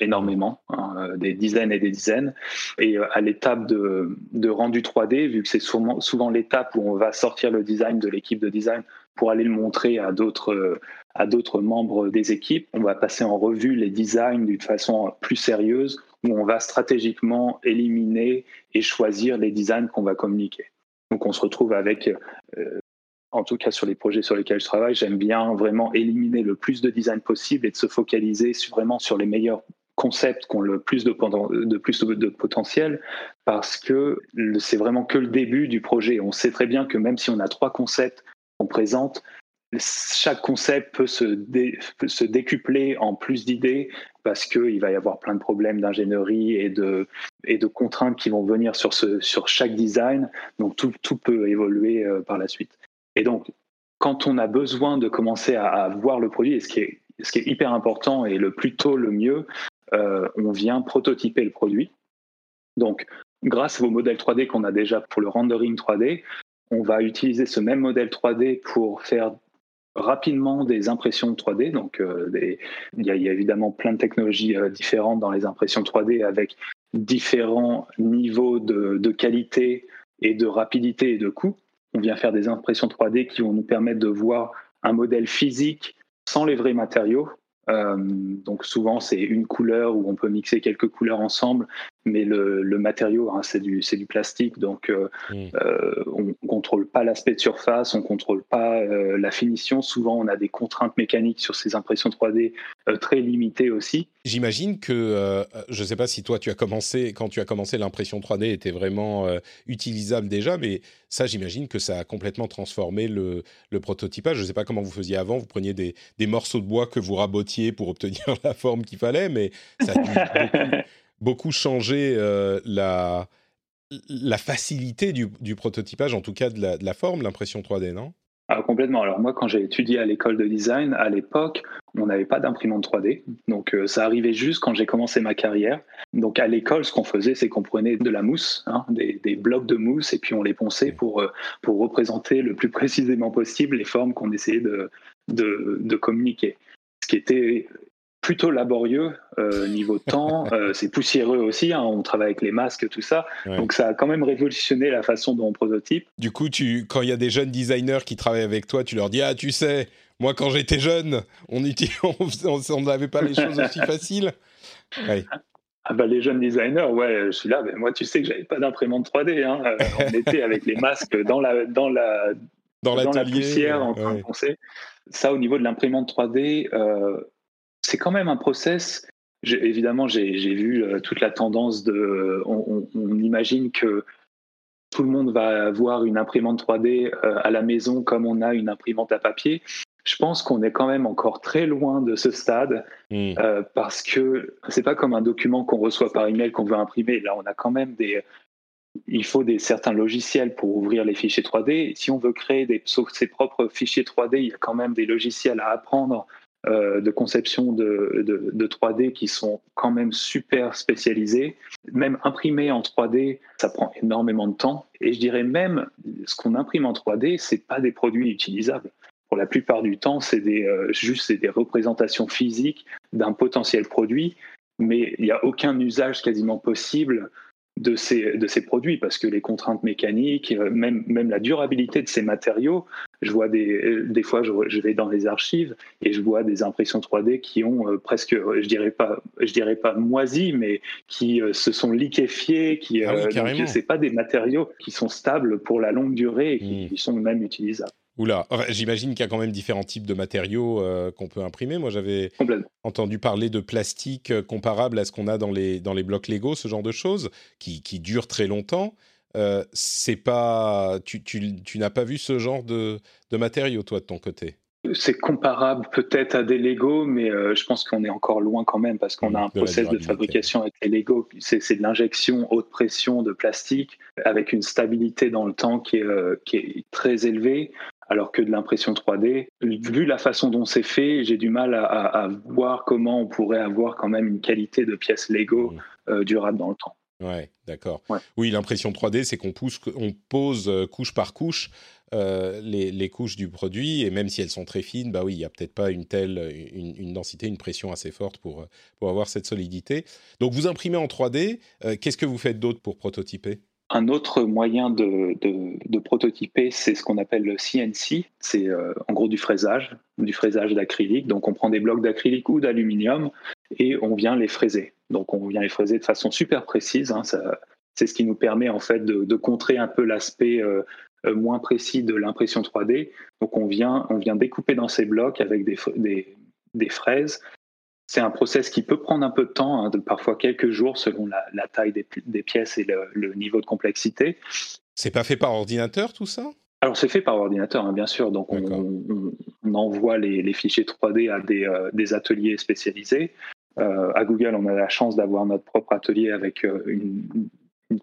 énormément, hein, des dizaines et des dizaines. Et à l'étape de, de, rendu 3D, vu que c'est souvent, souvent l'étape où on va sortir le design de l'équipe de design pour aller le montrer à d'autres à d'autres membres des équipes. On va passer en revue les designs d'une façon plus sérieuse, où on va stratégiquement éliminer et choisir les designs qu'on va communiquer. Donc on se retrouve avec, euh, en tout cas sur les projets sur lesquels je travaille, j'aime bien vraiment éliminer le plus de designs possible et de se focaliser vraiment sur les meilleurs concepts qui ont le plus de, de, plus de potentiel parce que c'est vraiment que le début du projet. On sait très bien que même si on a trois concepts qu'on présente, chaque concept peut se, se décupler en plus d'idées parce qu'il va y avoir plein de problèmes d'ingénierie et de, et de contraintes qui vont venir sur, sur chaque design. Donc tout, tout peut évoluer euh, par la suite. Et donc, quand on a besoin de commencer à, voir le produit, et ce qui, est, ce qui est hyper important et le plus tôt le mieux, euh, on vient prototyper le produit. Donc, grâce au modèle 3D qu'on a déjà pour le rendering 3D, on va utiliser ce même modèle 3D pour faire rapidement des impressions 3D. Donc, euh, il, y a, évidemment plein de technologies euh, différentes dans les impressions 3D avec différents niveaux de, qualité et de rapidité et de coût. On vient faire des impressions 3D qui vont nous permettre de voir un modèle physique sans les vrais matériaux. Euh, donc souvent c'est une couleur où on peut mixer quelques couleurs ensemble mais le, matériau, hein, c'est du, du plastique, donc euh, mm. euh, on ne contrôle pas l'aspect de surface, on ne contrôle pas euh, la finition. Souvent, on a des contraintes mécaniques sur ces impressions 3D très limitées aussi. J'imagine que, je ne sais pas si toi, tu as commencé, quand tu as commencé, l'impression 3D était vraiment utilisable déjà, mais ça, j'imagine que ça a complètement transformé le, le prototypage. Je ne sais pas comment vous faisiez avant, vous preniez des, des, morceaux de bois que vous rabotiez pour obtenir <laughs> la forme qu'il fallait, mais ça a dû beaucoup <laughs> beaucoup changé euh, la, la facilité du, du, prototypage, en tout cas de la, de la forme, l'impression 3D, non? Ah, complètement. Alors moi, quand j'ai étudié à l'école de design, à l'époque, on n'avait pas d'imprimante 3D. Donc euh, ça arrivait juste quand j'ai commencé ma carrière. Donc à l'école, ce qu'on faisait, c'est qu'on prenait de la mousse, hein, des, des, blocs de mousse, et puis on les ponçait pour, euh, pour représenter le plus <laughs> précisément possible les formes qu'on essayait de, de, de communiquer. Ce qui était plutôt laborieux euh, niveau temps. <laughs> Euh, c'est poussiéreux aussi. Hein, on travaille avec les masques, tout ça. Donc ça a quand même révolutionné la façon dont on prototype. Du coup, tu, quand il y a des jeunes designers qui travaillent avec toi, tu leur dis ah tu sais, moi quand j'étais jeune, on <laughs> n'avait pas les choses aussi <laughs> faciles. Ah bah, les jeunes designers, ouais, je suis là. Mais moi, tu sais que j'avais pas d'imprimante 3D. Hein. Euh, on était avec les masques dans la dans la dans, la poussière en train de penser. Ça, au niveau de l'imprimante 3D, c'est quand même un process. Évidemment, j'ai vu euh, toute la tendance de. On, imagine que tout le monde va avoir une imprimante 3D euh, à la maison comme on a une imprimante à papier. Je pense qu'on est quand même encore très loin de ce stade Hmm. euh, parce que c'est pas comme un document qu'on reçoit par email qu'on veut imprimer. Là, on a quand même des. Il faut des certains logiciels pour ouvrir les fichiers 3D. Si on veut créer des, ses propres fichiers 3D, il y a quand même des logiciels à apprendre euh, de conception de, de, de, 3D qui sont quand même super spécialisés. Même imprimer en 3D, ça prend énormément de temps. Et je dirais même, ce qu'on imprime en 3D, c'est pas des produits utilisables pour la plupart du temps, c'est des, euh, juste des représentations physiques d'un potentiel produit, mais il n'y a aucun usage quasiment possible de ces, de ces produits parce que les contraintes mécaniques, euh, même, même la durabilité de ces matériaux, je vois des, des fois, je, je vais dans les archives et je vois des impressions 3D qui ont euh, presque, je dirais pas, je dirais pas moisi, mais qui euh, se sont liquéfiés, qui, ah oui, c'est pas des matériaux qui sont stables pour la longue durée et qui, mmh. sont même utilisables. Oula, j'imagine qu'il y a quand même différents types de matériaux euh, qu'on peut imprimer. Moi, j'avais entendu parler de plastique euh, comparable à ce qu'on a dans les, dans les blocs Lego, ce genre de choses, qui, qui durent très longtemps. Euh, c'est pas, tu, tu, tu n'as pas vu ce genre de, de matériaux, toi, de ton côté? C'est comparable peut-être à des Lego, mais euh, je pense qu'on est encore loin quand même parce qu'on a un de process de fabrication avec les Lego. C'est de l'injection haute pression de plastique avec une stabilité dans le temps qui est, euh, qui est très élevée alors que de l'impression 3D, vu la façon dont c'est fait, j'ai du mal à, à, voir comment on pourrait avoir quand même une qualité de pièce Lego mmh. euh, durable dans le temps. Ouais, d'accord. Ouais. Oui, l'impression 3D, c'est qu'on on pose euh, couche par couche euh, les, les, couches du produit, et même si elles sont très fines, bah oui, il n'y a peut-être pas une telle une, une, densité, une pression assez forte pour, pour avoir cette solidité. Donc vous imprimez en 3D, euh, qu'est-ce que vous faites d'autre pour prototyper? Un autre moyen de, de, de prototyper, c'est ce qu'on appelle le CNC. C'est euh, en gros du fraisage, du fraisage d'acrylique. Donc on prend des blocs d'acrylique ou d'aluminium et on vient les fraiser. Donc on vient les fraiser de façon super précise. Hein. c'est ce qui nous permet en fait de, de contrer un peu l'aspect euh, moins précis de l'impression 3D. Donc on vient, on vient découper dans ces blocs avec des, des, des fraises c'est un process qui peut prendre un peu de temps, hein, de, parfois quelques jours selon la, la taille des, des, pièces et le, le, niveau de complexité. C'est pas fait par ordinateur tout ça? Alors c'est fait par ordinateur, hein, bien sûr. Donc on, on, on, envoie les, les, fichiers 3D à des, euh, des ateliers spécialisés. Euh, à Google, on a la chance d'avoir notre propre atelier avec euh, une,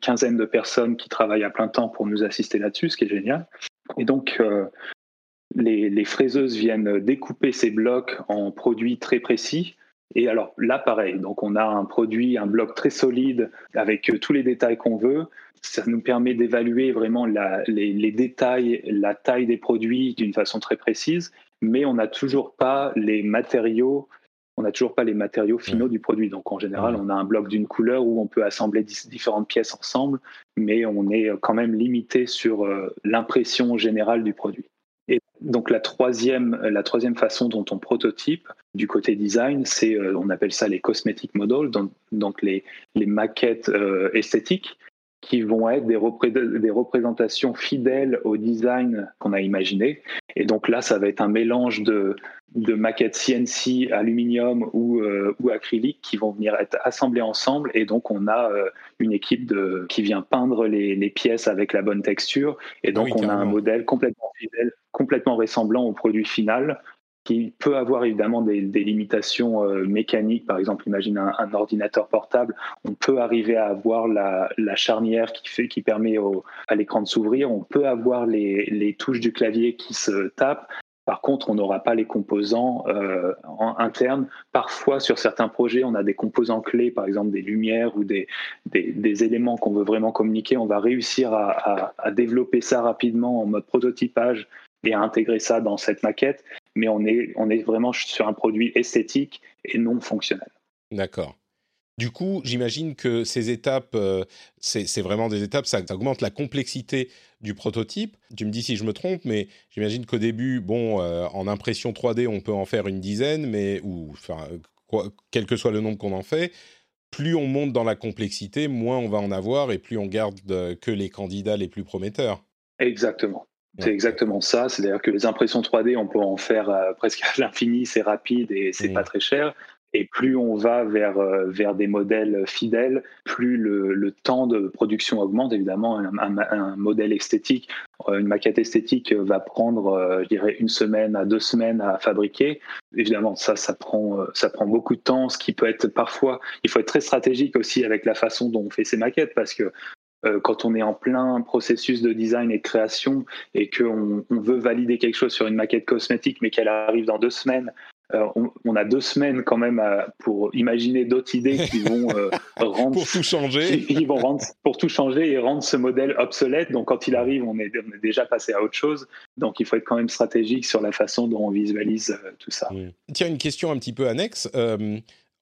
quinzaine de personnes qui travaillent à plein temps pour nous assister là-dessus, ce qui est génial. Et donc euh, les, fraiseuses viennent découper ces blocs en produits très précis et alors là, pareil, donc on a un produit, un bloc très solide avec tous les détails qu'on veut. Ça nous permet d'évaluer vraiment les, détails, la taille des produits d'une façon très précise, mais on n'a toujours pas les matériaux. On n'a toujours pas les matériaux finaux du produit. Donc, en général, on a un bloc d'une couleur où on peut assembler différentes pièces ensemble, mais on est quand même limité sur euh, l'impression générale du produit. Et donc la troisième, la troisième façon dont on prototype du côté design, c'est euh, on appelle ça les cosmetic models, donc, donc les, les maquettes euh, esthétiques qui vont être des, repré des, représentations fidèles au design qu'on a imaginé. Et donc là, ça va être un mélange de, de maquettes CNC, aluminium ou, euh, ou acrylique qui vont venir être assemblées ensemble. Et donc, on a euh, une équipe de, qui vient peindre les, les, pièces avec la bonne texture. Et donc, ah oui, on a un modèle complètement fidèle, complètement ressemblant au produit final qui peut avoir évidemment des, limitations euh, mécaniques. Par exemple, imagine un, ordinateur portable, on peut arriver à avoir la, charnière qui, permet à l'écran de s'ouvrir, on peut avoir les, touches du clavier qui se tapent. Par contre, on n'aura pas les composants euh, internes. Parfois, sur certains projets, on a des composants clés, par exemple des lumières ou des, éléments qu'on veut vraiment communiquer. On va réussir à développer ça rapidement en mode prototypage et à intégrer ça dans cette maquette, mais on est, on est vraiment sur un produit esthétique et non fonctionnel. D'accord. Du coup, j'imagine que ces étapes, euh, c'est vraiment des étapes, ça, ça, augmente la complexité du prototype. Tu me dis si je me trompe, mais j'imagine qu'au début, bon, euh, en impression 3D, on peut en faire une dizaine, mais ou enfin, quoi, quel que soit le nombre qu'on en fait, plus on monte dans la complexité, moins on va en avoir, et plus on garde euh, que les candidats les plus prometteurs. Exactement. C'est exactement ça. C'est-à-dire que les impressions 3D, on peut en faire euh, presque à l'infini, c'est rapide et c'est pas très cher. Et plus on va vers, euh, vers des modèles fidèles, plus le, le temps de production augmente. Évidemment, un, modèle esthétique, euh, une maquette esthétique va prendre, je dirais, une semaine à deux semaines à fabriquer. Évidemment, ça, ça prend, ça prend beaucoup de temps, ce qui peut être parfois, il faut être très stratégique aussi avec la façon dont on fait ces maquettes, parce que quand on est en plein processus de design et de création et qu'on on veut valider quelque chose sur une maquette cosmétique, mais qu'elle arrive dans deux semaines euh, on, a deux semaines quand même pour imaginer d'autres idées qui vont euh, <laughs> rendre pour tout changer. <laughs> Ils vont rendre pour tout changer et rendre ce modèle obsolète. Donc quand il arrive, on est, déjà passé à autre chose. Donc il faut être quand même stratégique sur la façon dont on visualise euh, tout ça. Tiens, une question un petit peu annexe.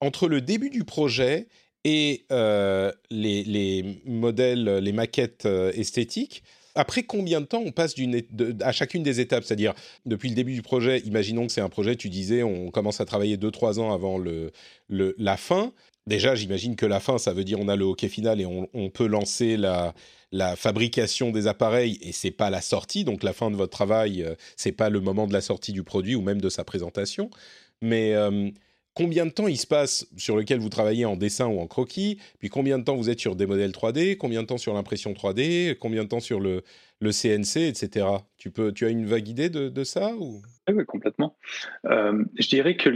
entre le début du projet et les, les, modèles, les maquettes esthétiques, après combien de temps on passe à chacune des étapes? C'est-à-dire, depuis le début du projet, imaginons que c'est un projet, tu disais, on commence à travailler 2-3 ans avant le, la fin. Déjà, j'imagine que la fin, ça veut dire on a le hockey final et on, peut lancer la, fabrication des appareils et c'est pas la sortie. Donc la fin de votre travail, euh, c'est pas le moment de la sortie du produit ou même de sa présentation. Mais euh, combien de temps il se passe sur lequel vous travaillez en dessin ou en croquis, puis combien de temps vous êtes sur des modèles 3D, combien de temps sur l'impression 3D, combien de temps sur le, CNC, etc. Tu, peux, tu as une vague idée de, ça ou... oui, complètement. Euh, je dirais que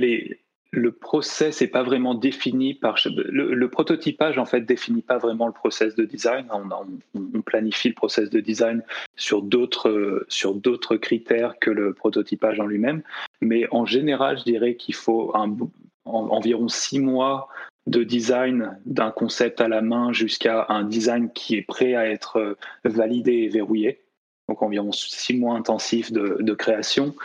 le process n'est pas vraiment défini par le, prototypage en fait définit pas vraiment le process de design. On, planifie le process de design sur d'autres sur d'autres critères que le prototypage en lui-même. Mais en général, je dirais qu'il faut un, environ six mois de design d'un concept à la main jusqu'à un design qui est prêt à être validé et verrouillé. Donc environ six mois intensifs de, création.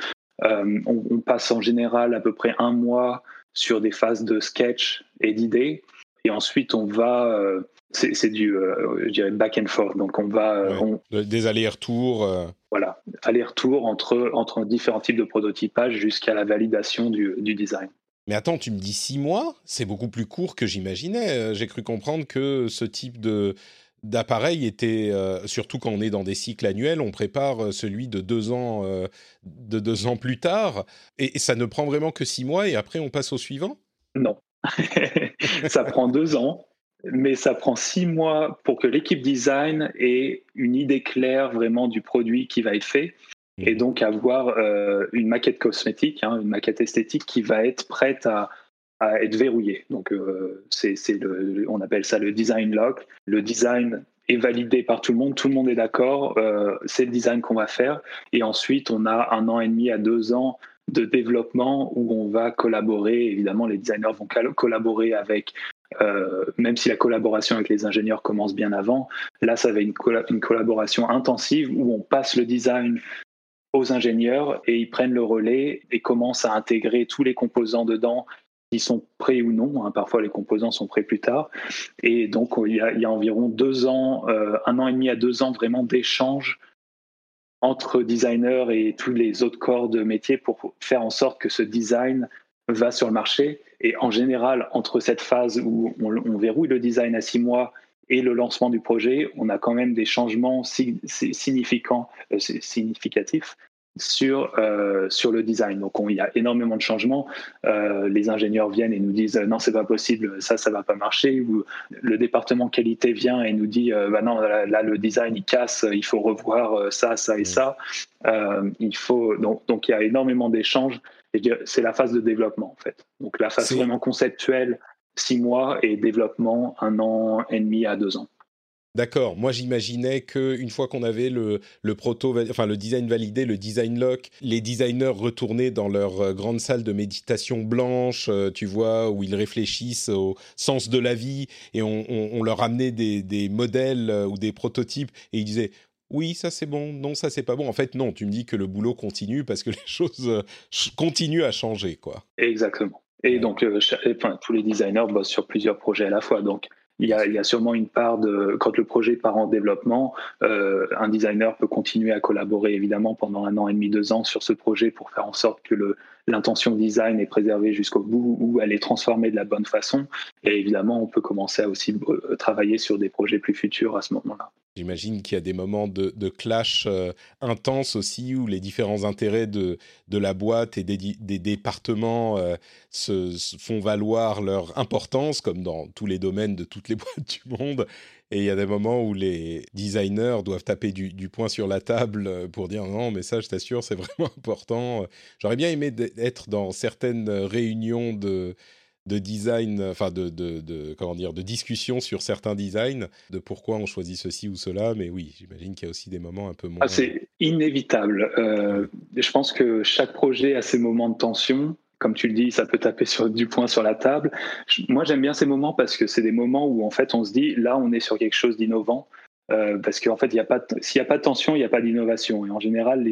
Euh, on, passe en général à peu près un mois sur des phases de sketch et d'idées. Et ensuite, on va. Euh, c'est du, euh, je dirais, back and forth. Donc, on va. des allers-retours. Voilà, allers-retours entre, entre différents types de prototypage jusqu'à la validation du, du design. Mais attends, tu me dis six mois C'est beaucoup plus court que j'imaginais. Euh, j'ai cru comprendre que ce type de d'appareil était, euh, surtout quand on est dans des cycles annuels, on prépare euh, celui de deux ans, de deux ans plus tard, et, ça ne prend vraiment que six mois, et après on passe au suivant? Non, <laughs> ça prend deux ans, mais ça prend six mois pour que l'équipe design ait une idée claire vraiment du produit qui va être fait et mmh. donc avoir euh, une maquette cosmétique, hein, une maquette esthétique qui va être prête à, à être verrouillée. Donc euh, c'est, on appelle ça le design lock. Le design est validé par tout le monde, tout le monde est d'accord, euh, c'est le design qu'on va faire. Et ensuite, on a un an et demi à deux ans de développement où on va collaborer. Évidemment, les designers vont collaborer avec euh, même si la collaboration avec les ingénieurs commence bien avant, là, ça va être une, une, collaboration intensive où on passe le design aux ingénieurs et ils prennent le relais et commencent à intégrer tous les composants dedans qui sont prêts ou non. Hein. Parfois, les composants sont prêts plus tard. Et donc, il y a, environ deux ans, euh, un an et demi à deux ans vraiment d'échanges entre designers et tous les autres corps de métier pour faire en sorte que ce design va sur le marché. Et en général, entre cette phase où on, on verrouille le design à six mois et le lancement du projet, on a quand même des changements significants, euh, significatifs sur, euh, sur le design. Donc il y a énormément de changements. Euh, les ingénieurs viennent et nous disent non, c'est pas possible, ça, ça va pas marcher. Ou le département qualité vient et nous dit bah non, là, le design il casse, il faut revoir ça, ça et ça. il faut donc, donc il y a énormément d'échanges. C'est la phase de développement en fait. Donc la phase vraiment conceptuelle six mois et développement un an et demi à deux ans. D'accord. Moi, j'imaginais que une fois qu'on avait le, le proto, enfin le design validé, le design lock, les designers retournaient dans leur euh, grande salle de méditation blanche, euh, tu vois, où ils réfléchissent au sens de la vie, et on, leur amenait des, des, modèles euh, ou des prototypes, et ils disaient oui, ça c'est bon, non, ça c'est pas bon. En fait, non, tu me dis que le boulot continue parce que <laughs> les choses continuent à changer, quoi. Exactement. Et donc, euh, tous les designers bossent sur plusieurs projets à la fois. Donc, il y, a, sûrement une part de quand le projet part en développement, euh, un designer peut continuer à collaborer évidemment pendant un an et demi, deux ans sur ce projet pour faire en sorte que l'intention design est préservée jusqu'au bout ou elle est transformée de la bonne façon. Et évidemment, on peut commencer à aussi euh, travailler sur des projets plus futurs à ce moment-là. J'imagine qu'il y a des moments de, clash euh, intenses aussi, où les différents intérêts de, la boîte et des, départements euh, se, font valoir leur importance, comme dans tous les domaines de toutes les <laughs> boîtes du monde. Et il y a des moments où les designers doivent taper du, poing sur la table euh, pour dire non, mais ça, je t'assure, c'est <laughs> vraiment important. J'aurais bien aimé être dans certaines réunions de de design, enfin de, de, comment dire, de discussion sur certains designs, de pourquoi on choisit ceci ou cela. Mais oui, j'imagine qu'il y a aussi des moments un peu moins. Ah, c'est inévitable. Euh, je pense que chaque projet a ses moments de tension. Comme tu le dis, ça peut taper sur, du poing sur la table. Moi, j'aime bien ces moments parce que c'est des moments où en fait on se dit là, on est sur quelque chose d'innovant. Euh, parce qu'en fait, s'il n'y a pas de tension, il n'y a pas d'innovation. Et en général,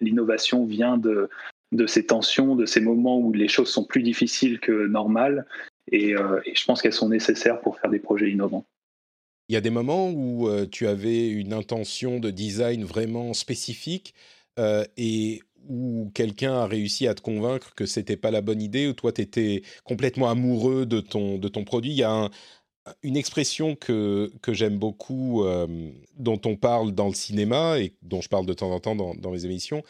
l'innovation vient de, de ces tensions, de ces moments où les choses sont plus difficiles que normales. Euh, et, je pense qu'elles sont nécessaires pour faire des projets innovants. Il y a des moments où euh, tu avais une intention de design vraiment spécifique euh, et où quelqu'un a réussi à te convaincre que c'était pas la bonne idée, ou toi tu étais complètement amoureux de ton, de ton produit. Il y a une expression que, que j'aime beaucoup, dont on parle dans le cinéma et dont je parle de temps en temps dans, dans mes émissions,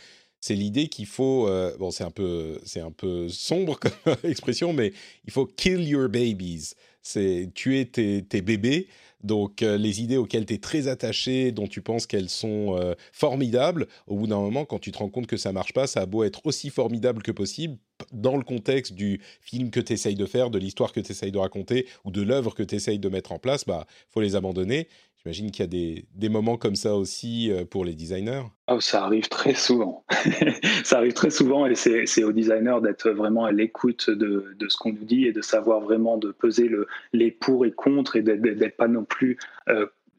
c'est l'idée qu'il faut, euh, bon, c'est un peu, c'est un peu sombre comme <laughs> expression, mais il faut kill your babies. C'est tuer tes, bébés. Donc, euh, les idées auxquelles tu es très attaché, dont tu penses qu'elles sont euh, formidables, au bout d'un moment, quand tu te rends compte que ça marche pas, ça a beau être aussi formidable que possible, dans le contexte du film que tu essayes de faire, de l'histoire que tu essayes de raconter, ou de l'œuvre que tu essayes de mettre en place, bah, faut les abandonner. J'imagine qu'il y a des, des, moments comme ça aussi euh, pour les designers. Oh, ça arrive très souvent. <laughs> ça arrive très souvent et c'est aux designers d'être vraiment à l'écoute de, de, ce qu'on nous dit et de savoir vraiment de peser le, les pour et contre et d'être pas non plus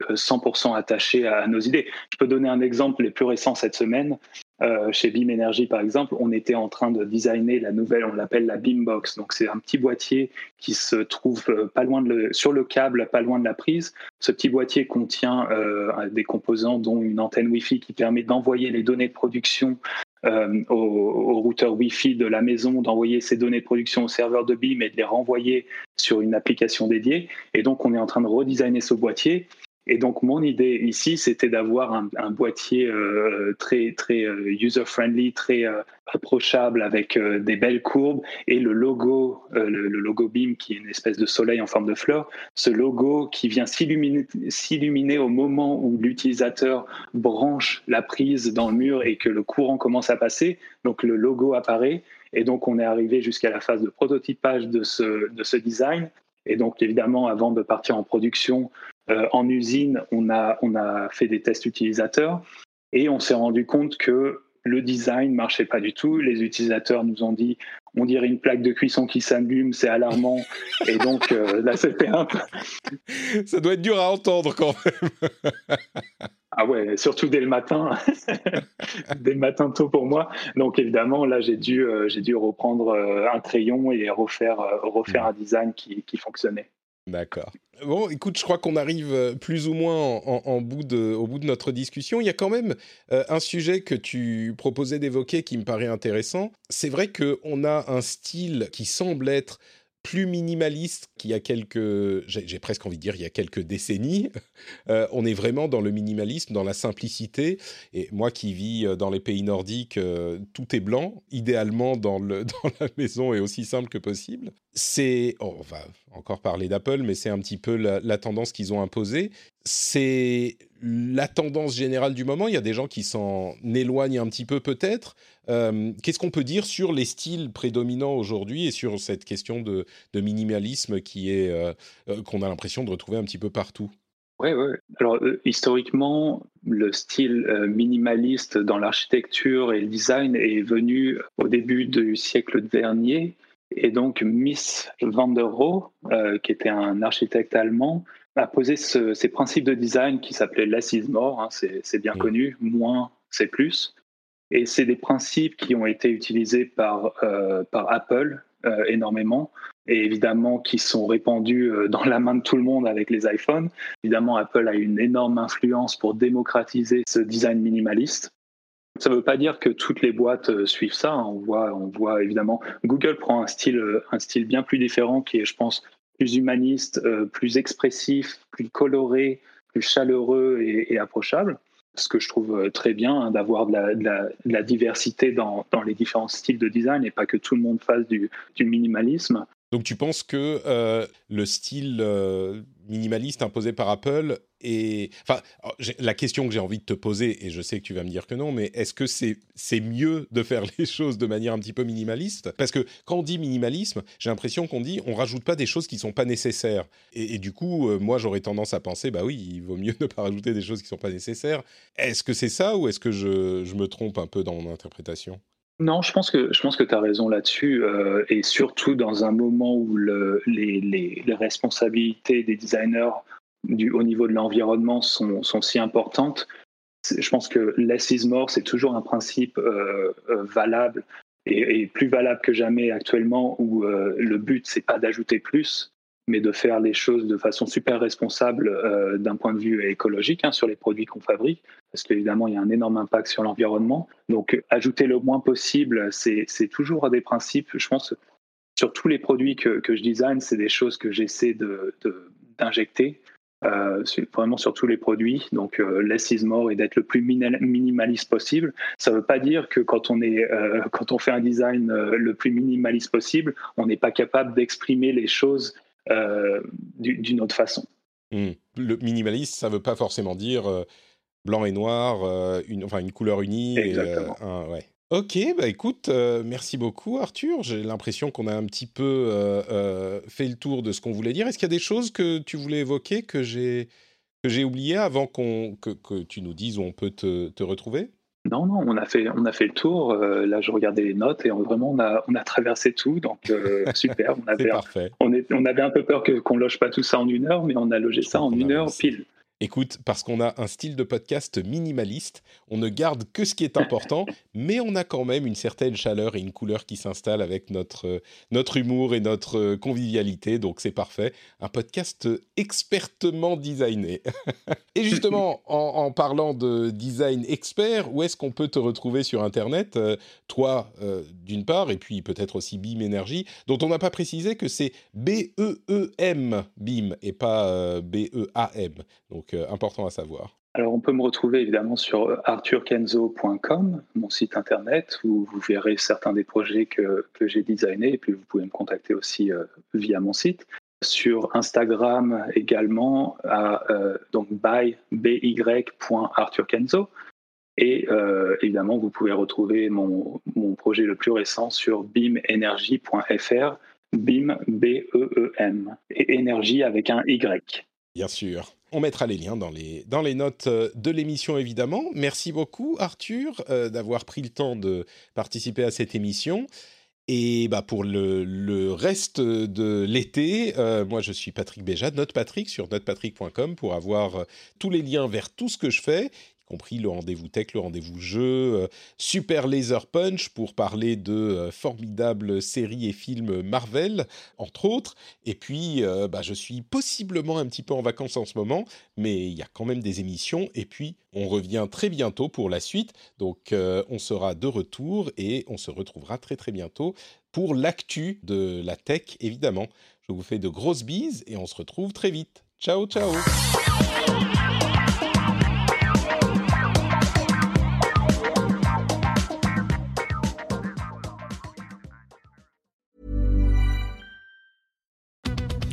100% euh, attaché à, nos idées. Je peux donner un exemple les plus récents cette semaine. Euh, chez Beam Energy, par exemple, on était en train de designer la nouvelle, on l'appelle la Beambox. Donc, c'est un petit boîtier qui se trouve euh, pas loin de sur le câble, pas loin de la prise. Ce petit boîtier contient euh, des composants, dont une antenne Wi-Fi qui permet d'envoyer les données de production au, au, routeur Wi-Fi de la maison, d'envoyer ces données de production au serveur de Beam et de les renvoyer sur une application dédiée. Et donc, on est en train de redesigner ce boîtier. Et donc mon idée ici, c'était d'avoir un, boîtier euh, très très euh, user friendly, très euh, approchable avec des belles courbes et le logo, le, le, logo Beam qui est une espèce de soleil en forme de fleur. Ce logo qui vient s'illuminer au moment où l'utilisateur branche la prise dans le mur et que le courant commence à passer. Donc le logo apparaît et donc on est arrivé jusqu'à la phase de prototypage de ce de ce design. Et donc, évidemment, avant de partir en production, euh, en usine, on a, on a fait des tests utilisateurs et on s'est rendu compte que le design marchait pas du tout. Les utilisateurs nous ont dit on dirait une plaque de cuisson qui s'allume, c'est alarmant. <laughs> Et donc euh, là, c'était un peu. Ça doit être dur à entendre quand même. ah ouais, surtout dès le matin, <laughs> dès le matin tôt pour moi. Donc évidemment, là, j'ai dû, euh, j'ai dû reprendre un crayon et refaire, refaire un design qui, qui fonctionnait. D'accord. Bon, écoute, je crois qu'on arrive euh, plus ou moins en, bout de, au bout de notre discussion. Il y a quand même euh, un sujet que tu proposais d'évoquer qui me paraît intéressant. C'est vrai qu'on a un style qui semble être plus minimaliste qu'il y a quelques, j'ai presque envie de dire, il y a quelques décennies. <laughs> Euh, on est vraiment dans le minimalisme, dans la simplicité. Et moi qui vis euh, dans les pays nordiques, euh, tout est blanc, idéalement dans, le, <laughs> dans la maison et aussi simple que possible. C'est, oh, on va encore parler d'Apple, mais c'est un petit peu la, la tendance qu'ils ont imposée. C'est la tendance générale du moment. Il y a des gens qui s'en éloignent un petit peu peut-être. Euh, qu'est-ce qu'on peut dire sur les styles prédominants aujourd'hui et sur cette question de, minimalisme qui est euh, euh, qu'on a l'impression de retrouver un petit peu partout? Oui, oui. Alors, historiquement, le style minimaliste dans l'architecture et le design est venu au début du siècle dernier. Et donc, Miss van der Rohe, qui était un architecte allemand, a posé ces principes de design qui s'appelaient less is more, hein, c'est bien connu, moins c'est plus. Et c'est des principes qui ont été utilisés par, euh, par Apple euh, énormément et évidemment qui sont répandus euh, dans la main de tout le monde avec les iPhones. Évidemment, Apple a une énorme influence pour démocratiser ce design minimaliste. Ça ne veut pas dire que toutes les boîtes suivent ça. Hein. On voit, on voit évidemment, Google prend un style, un style bien plus différent qui est, je pense, plus humaniste, plus expressif, plus coloré, plus chaleureux et, approchable. Ce que je trouve très bien hein, d'avoir de, la, diversité dans, les différents styles de design et pas que tout le monde fasse du, minimalisme. Donc tu penses que le style minimaliste imposé par Apple et enfin la question que j'ai envie de te poser et je sais que tu vas me dire que non mais est-ce que c'est mieux de faire <laughs> les choses de manière un petit peu minimaliste? Parce que quand on dit minimalisme j'ai l'impression qu'on dit on rajoute pas des choses qui sont pas nécessaires. Et, du coup euh, moi j'aurais tendance à penser bah oui il vaut mieux <laughs> ne pas rajouter des choses qui sont pas nécessaires. Est-ce que c'est ça ou est-ce que je, je me trompe un peu dans mon interprétation? Non, je pense que je pense que tu as raison là-dessus, euh, et surtout dans un moment où le, les, responsabilités des designers du, au niveau de l'environnement sont, sont, si importantes. Je pense que less is more, c'est toujours un principe euh, euh, valable et, plus valable que jamais actuellement, où le but c'est pas d'ajouter plus, mais de faire les choses de façon super responsable euh, d'un point de vue écologique hein, sur les produits qu'on fabrique, parce qu'évidemment, il y a un énorme impact sur l'environnement. Donc, ajouter le moins possible, c'est toujours des principes, je pense, sur tous les produits que, que je design, c'est des choses que j'essaie d'injecter. De, euh, vraiment sur tous les produits, donc euh, less is more et d'être le plus minimaliste possible. Ça ne veut pas dire que quand on, est, euh, quand on fait un design le plus minimaliste possible, on n'est pas capable d'exprimer les choses d'une autre façon. Hmm. Le minimaliste, ça ne veut pas forcément dire euh, blanc et noir, euh, une, enfin une couleur unie. Exactement. ouais. Ok, bah écoute, merci beaucoup Arthur. J'ai l'impression qu'on a un petit peu fait le tour de ce qu'on voulait dire. Est-ce qu'il y a des choses que tu voulais évoquer que j'ai que j'ai oublié avant qu'on que, que, tu nous dises où on peut te, te retrouver? Non, non, on a fait, on a fait le tour. Euh, là, je regardais les notes et vraiment, on a, on a traversé tout. Donc, euh, <laughs> super. On avait, parfait. On, est, on avait un peu peur qu'on ne loge pas tout ça en une heure, mais on a logé ça en une heure pile. Écoute, parce qu'on a un style de podcast minimaliste, on ne garde que ce qui est important, mais on a quand même une certaine chaleur et une couleur qui s'installe avec notre, notre humour et notre convivialité, donc c'est parfait. Un podcast expertement designé. <laughs> et justement, en, parlant de design expert, où est-ce qu'on peut te retrouver sur Internet euh, Toi, euh, d'une part, et puis peut-être aussi BIM Energy, dont on n'a pas précisé que c'est B-E-E-M, BIM, et pas euh, B-E-A-M. Donc donc euh, important à savoir. Alors, on peut me retrouver évidemment sur euh, arthurkenzo.com, mon site internet, où vous verrez certains des projets que, que j'ai designés, et puis vous pouvez me contacter aussi euh, via mon site. Sur Instagram également, à donc by, by.arthurkenzo. Et évidemment, vous pouvez retrouver mon, mon, projet le plus récent sur bimenergy.fr, BIM, B-E-E-M, et énergie avec un Y. Bien sûr. On mettra les liens dans les, notes euh, de l'émission, évidemment. Merci beaucoup, Arthur, euh, d'avoir pris le temps de participer à cette émission. Et bah pour le, le reste de l'été, euh, moi je suis Patrick Béja, Note Patrick sur notepatrick.com pour avoir tous les liens vers tout ce que je fais compris le rendez-vous tech, le rendez-vous jeu, euh, Super Laser Punch pour parler de euh, formidables séries et films Marvel, entre autres. Et puis, euh, bah, je suis possiblement un petit peu en vacances en ce moment, mais il y a quand même des émissions. Et puis, on revient très bientôt pour la suite. Donc, on sera de retour et on se retrouvera très très bientôt pour l'actu de la tech, évidemment. Je vous fais de grosses bises et on se retrouve très vite. Ciao, ciao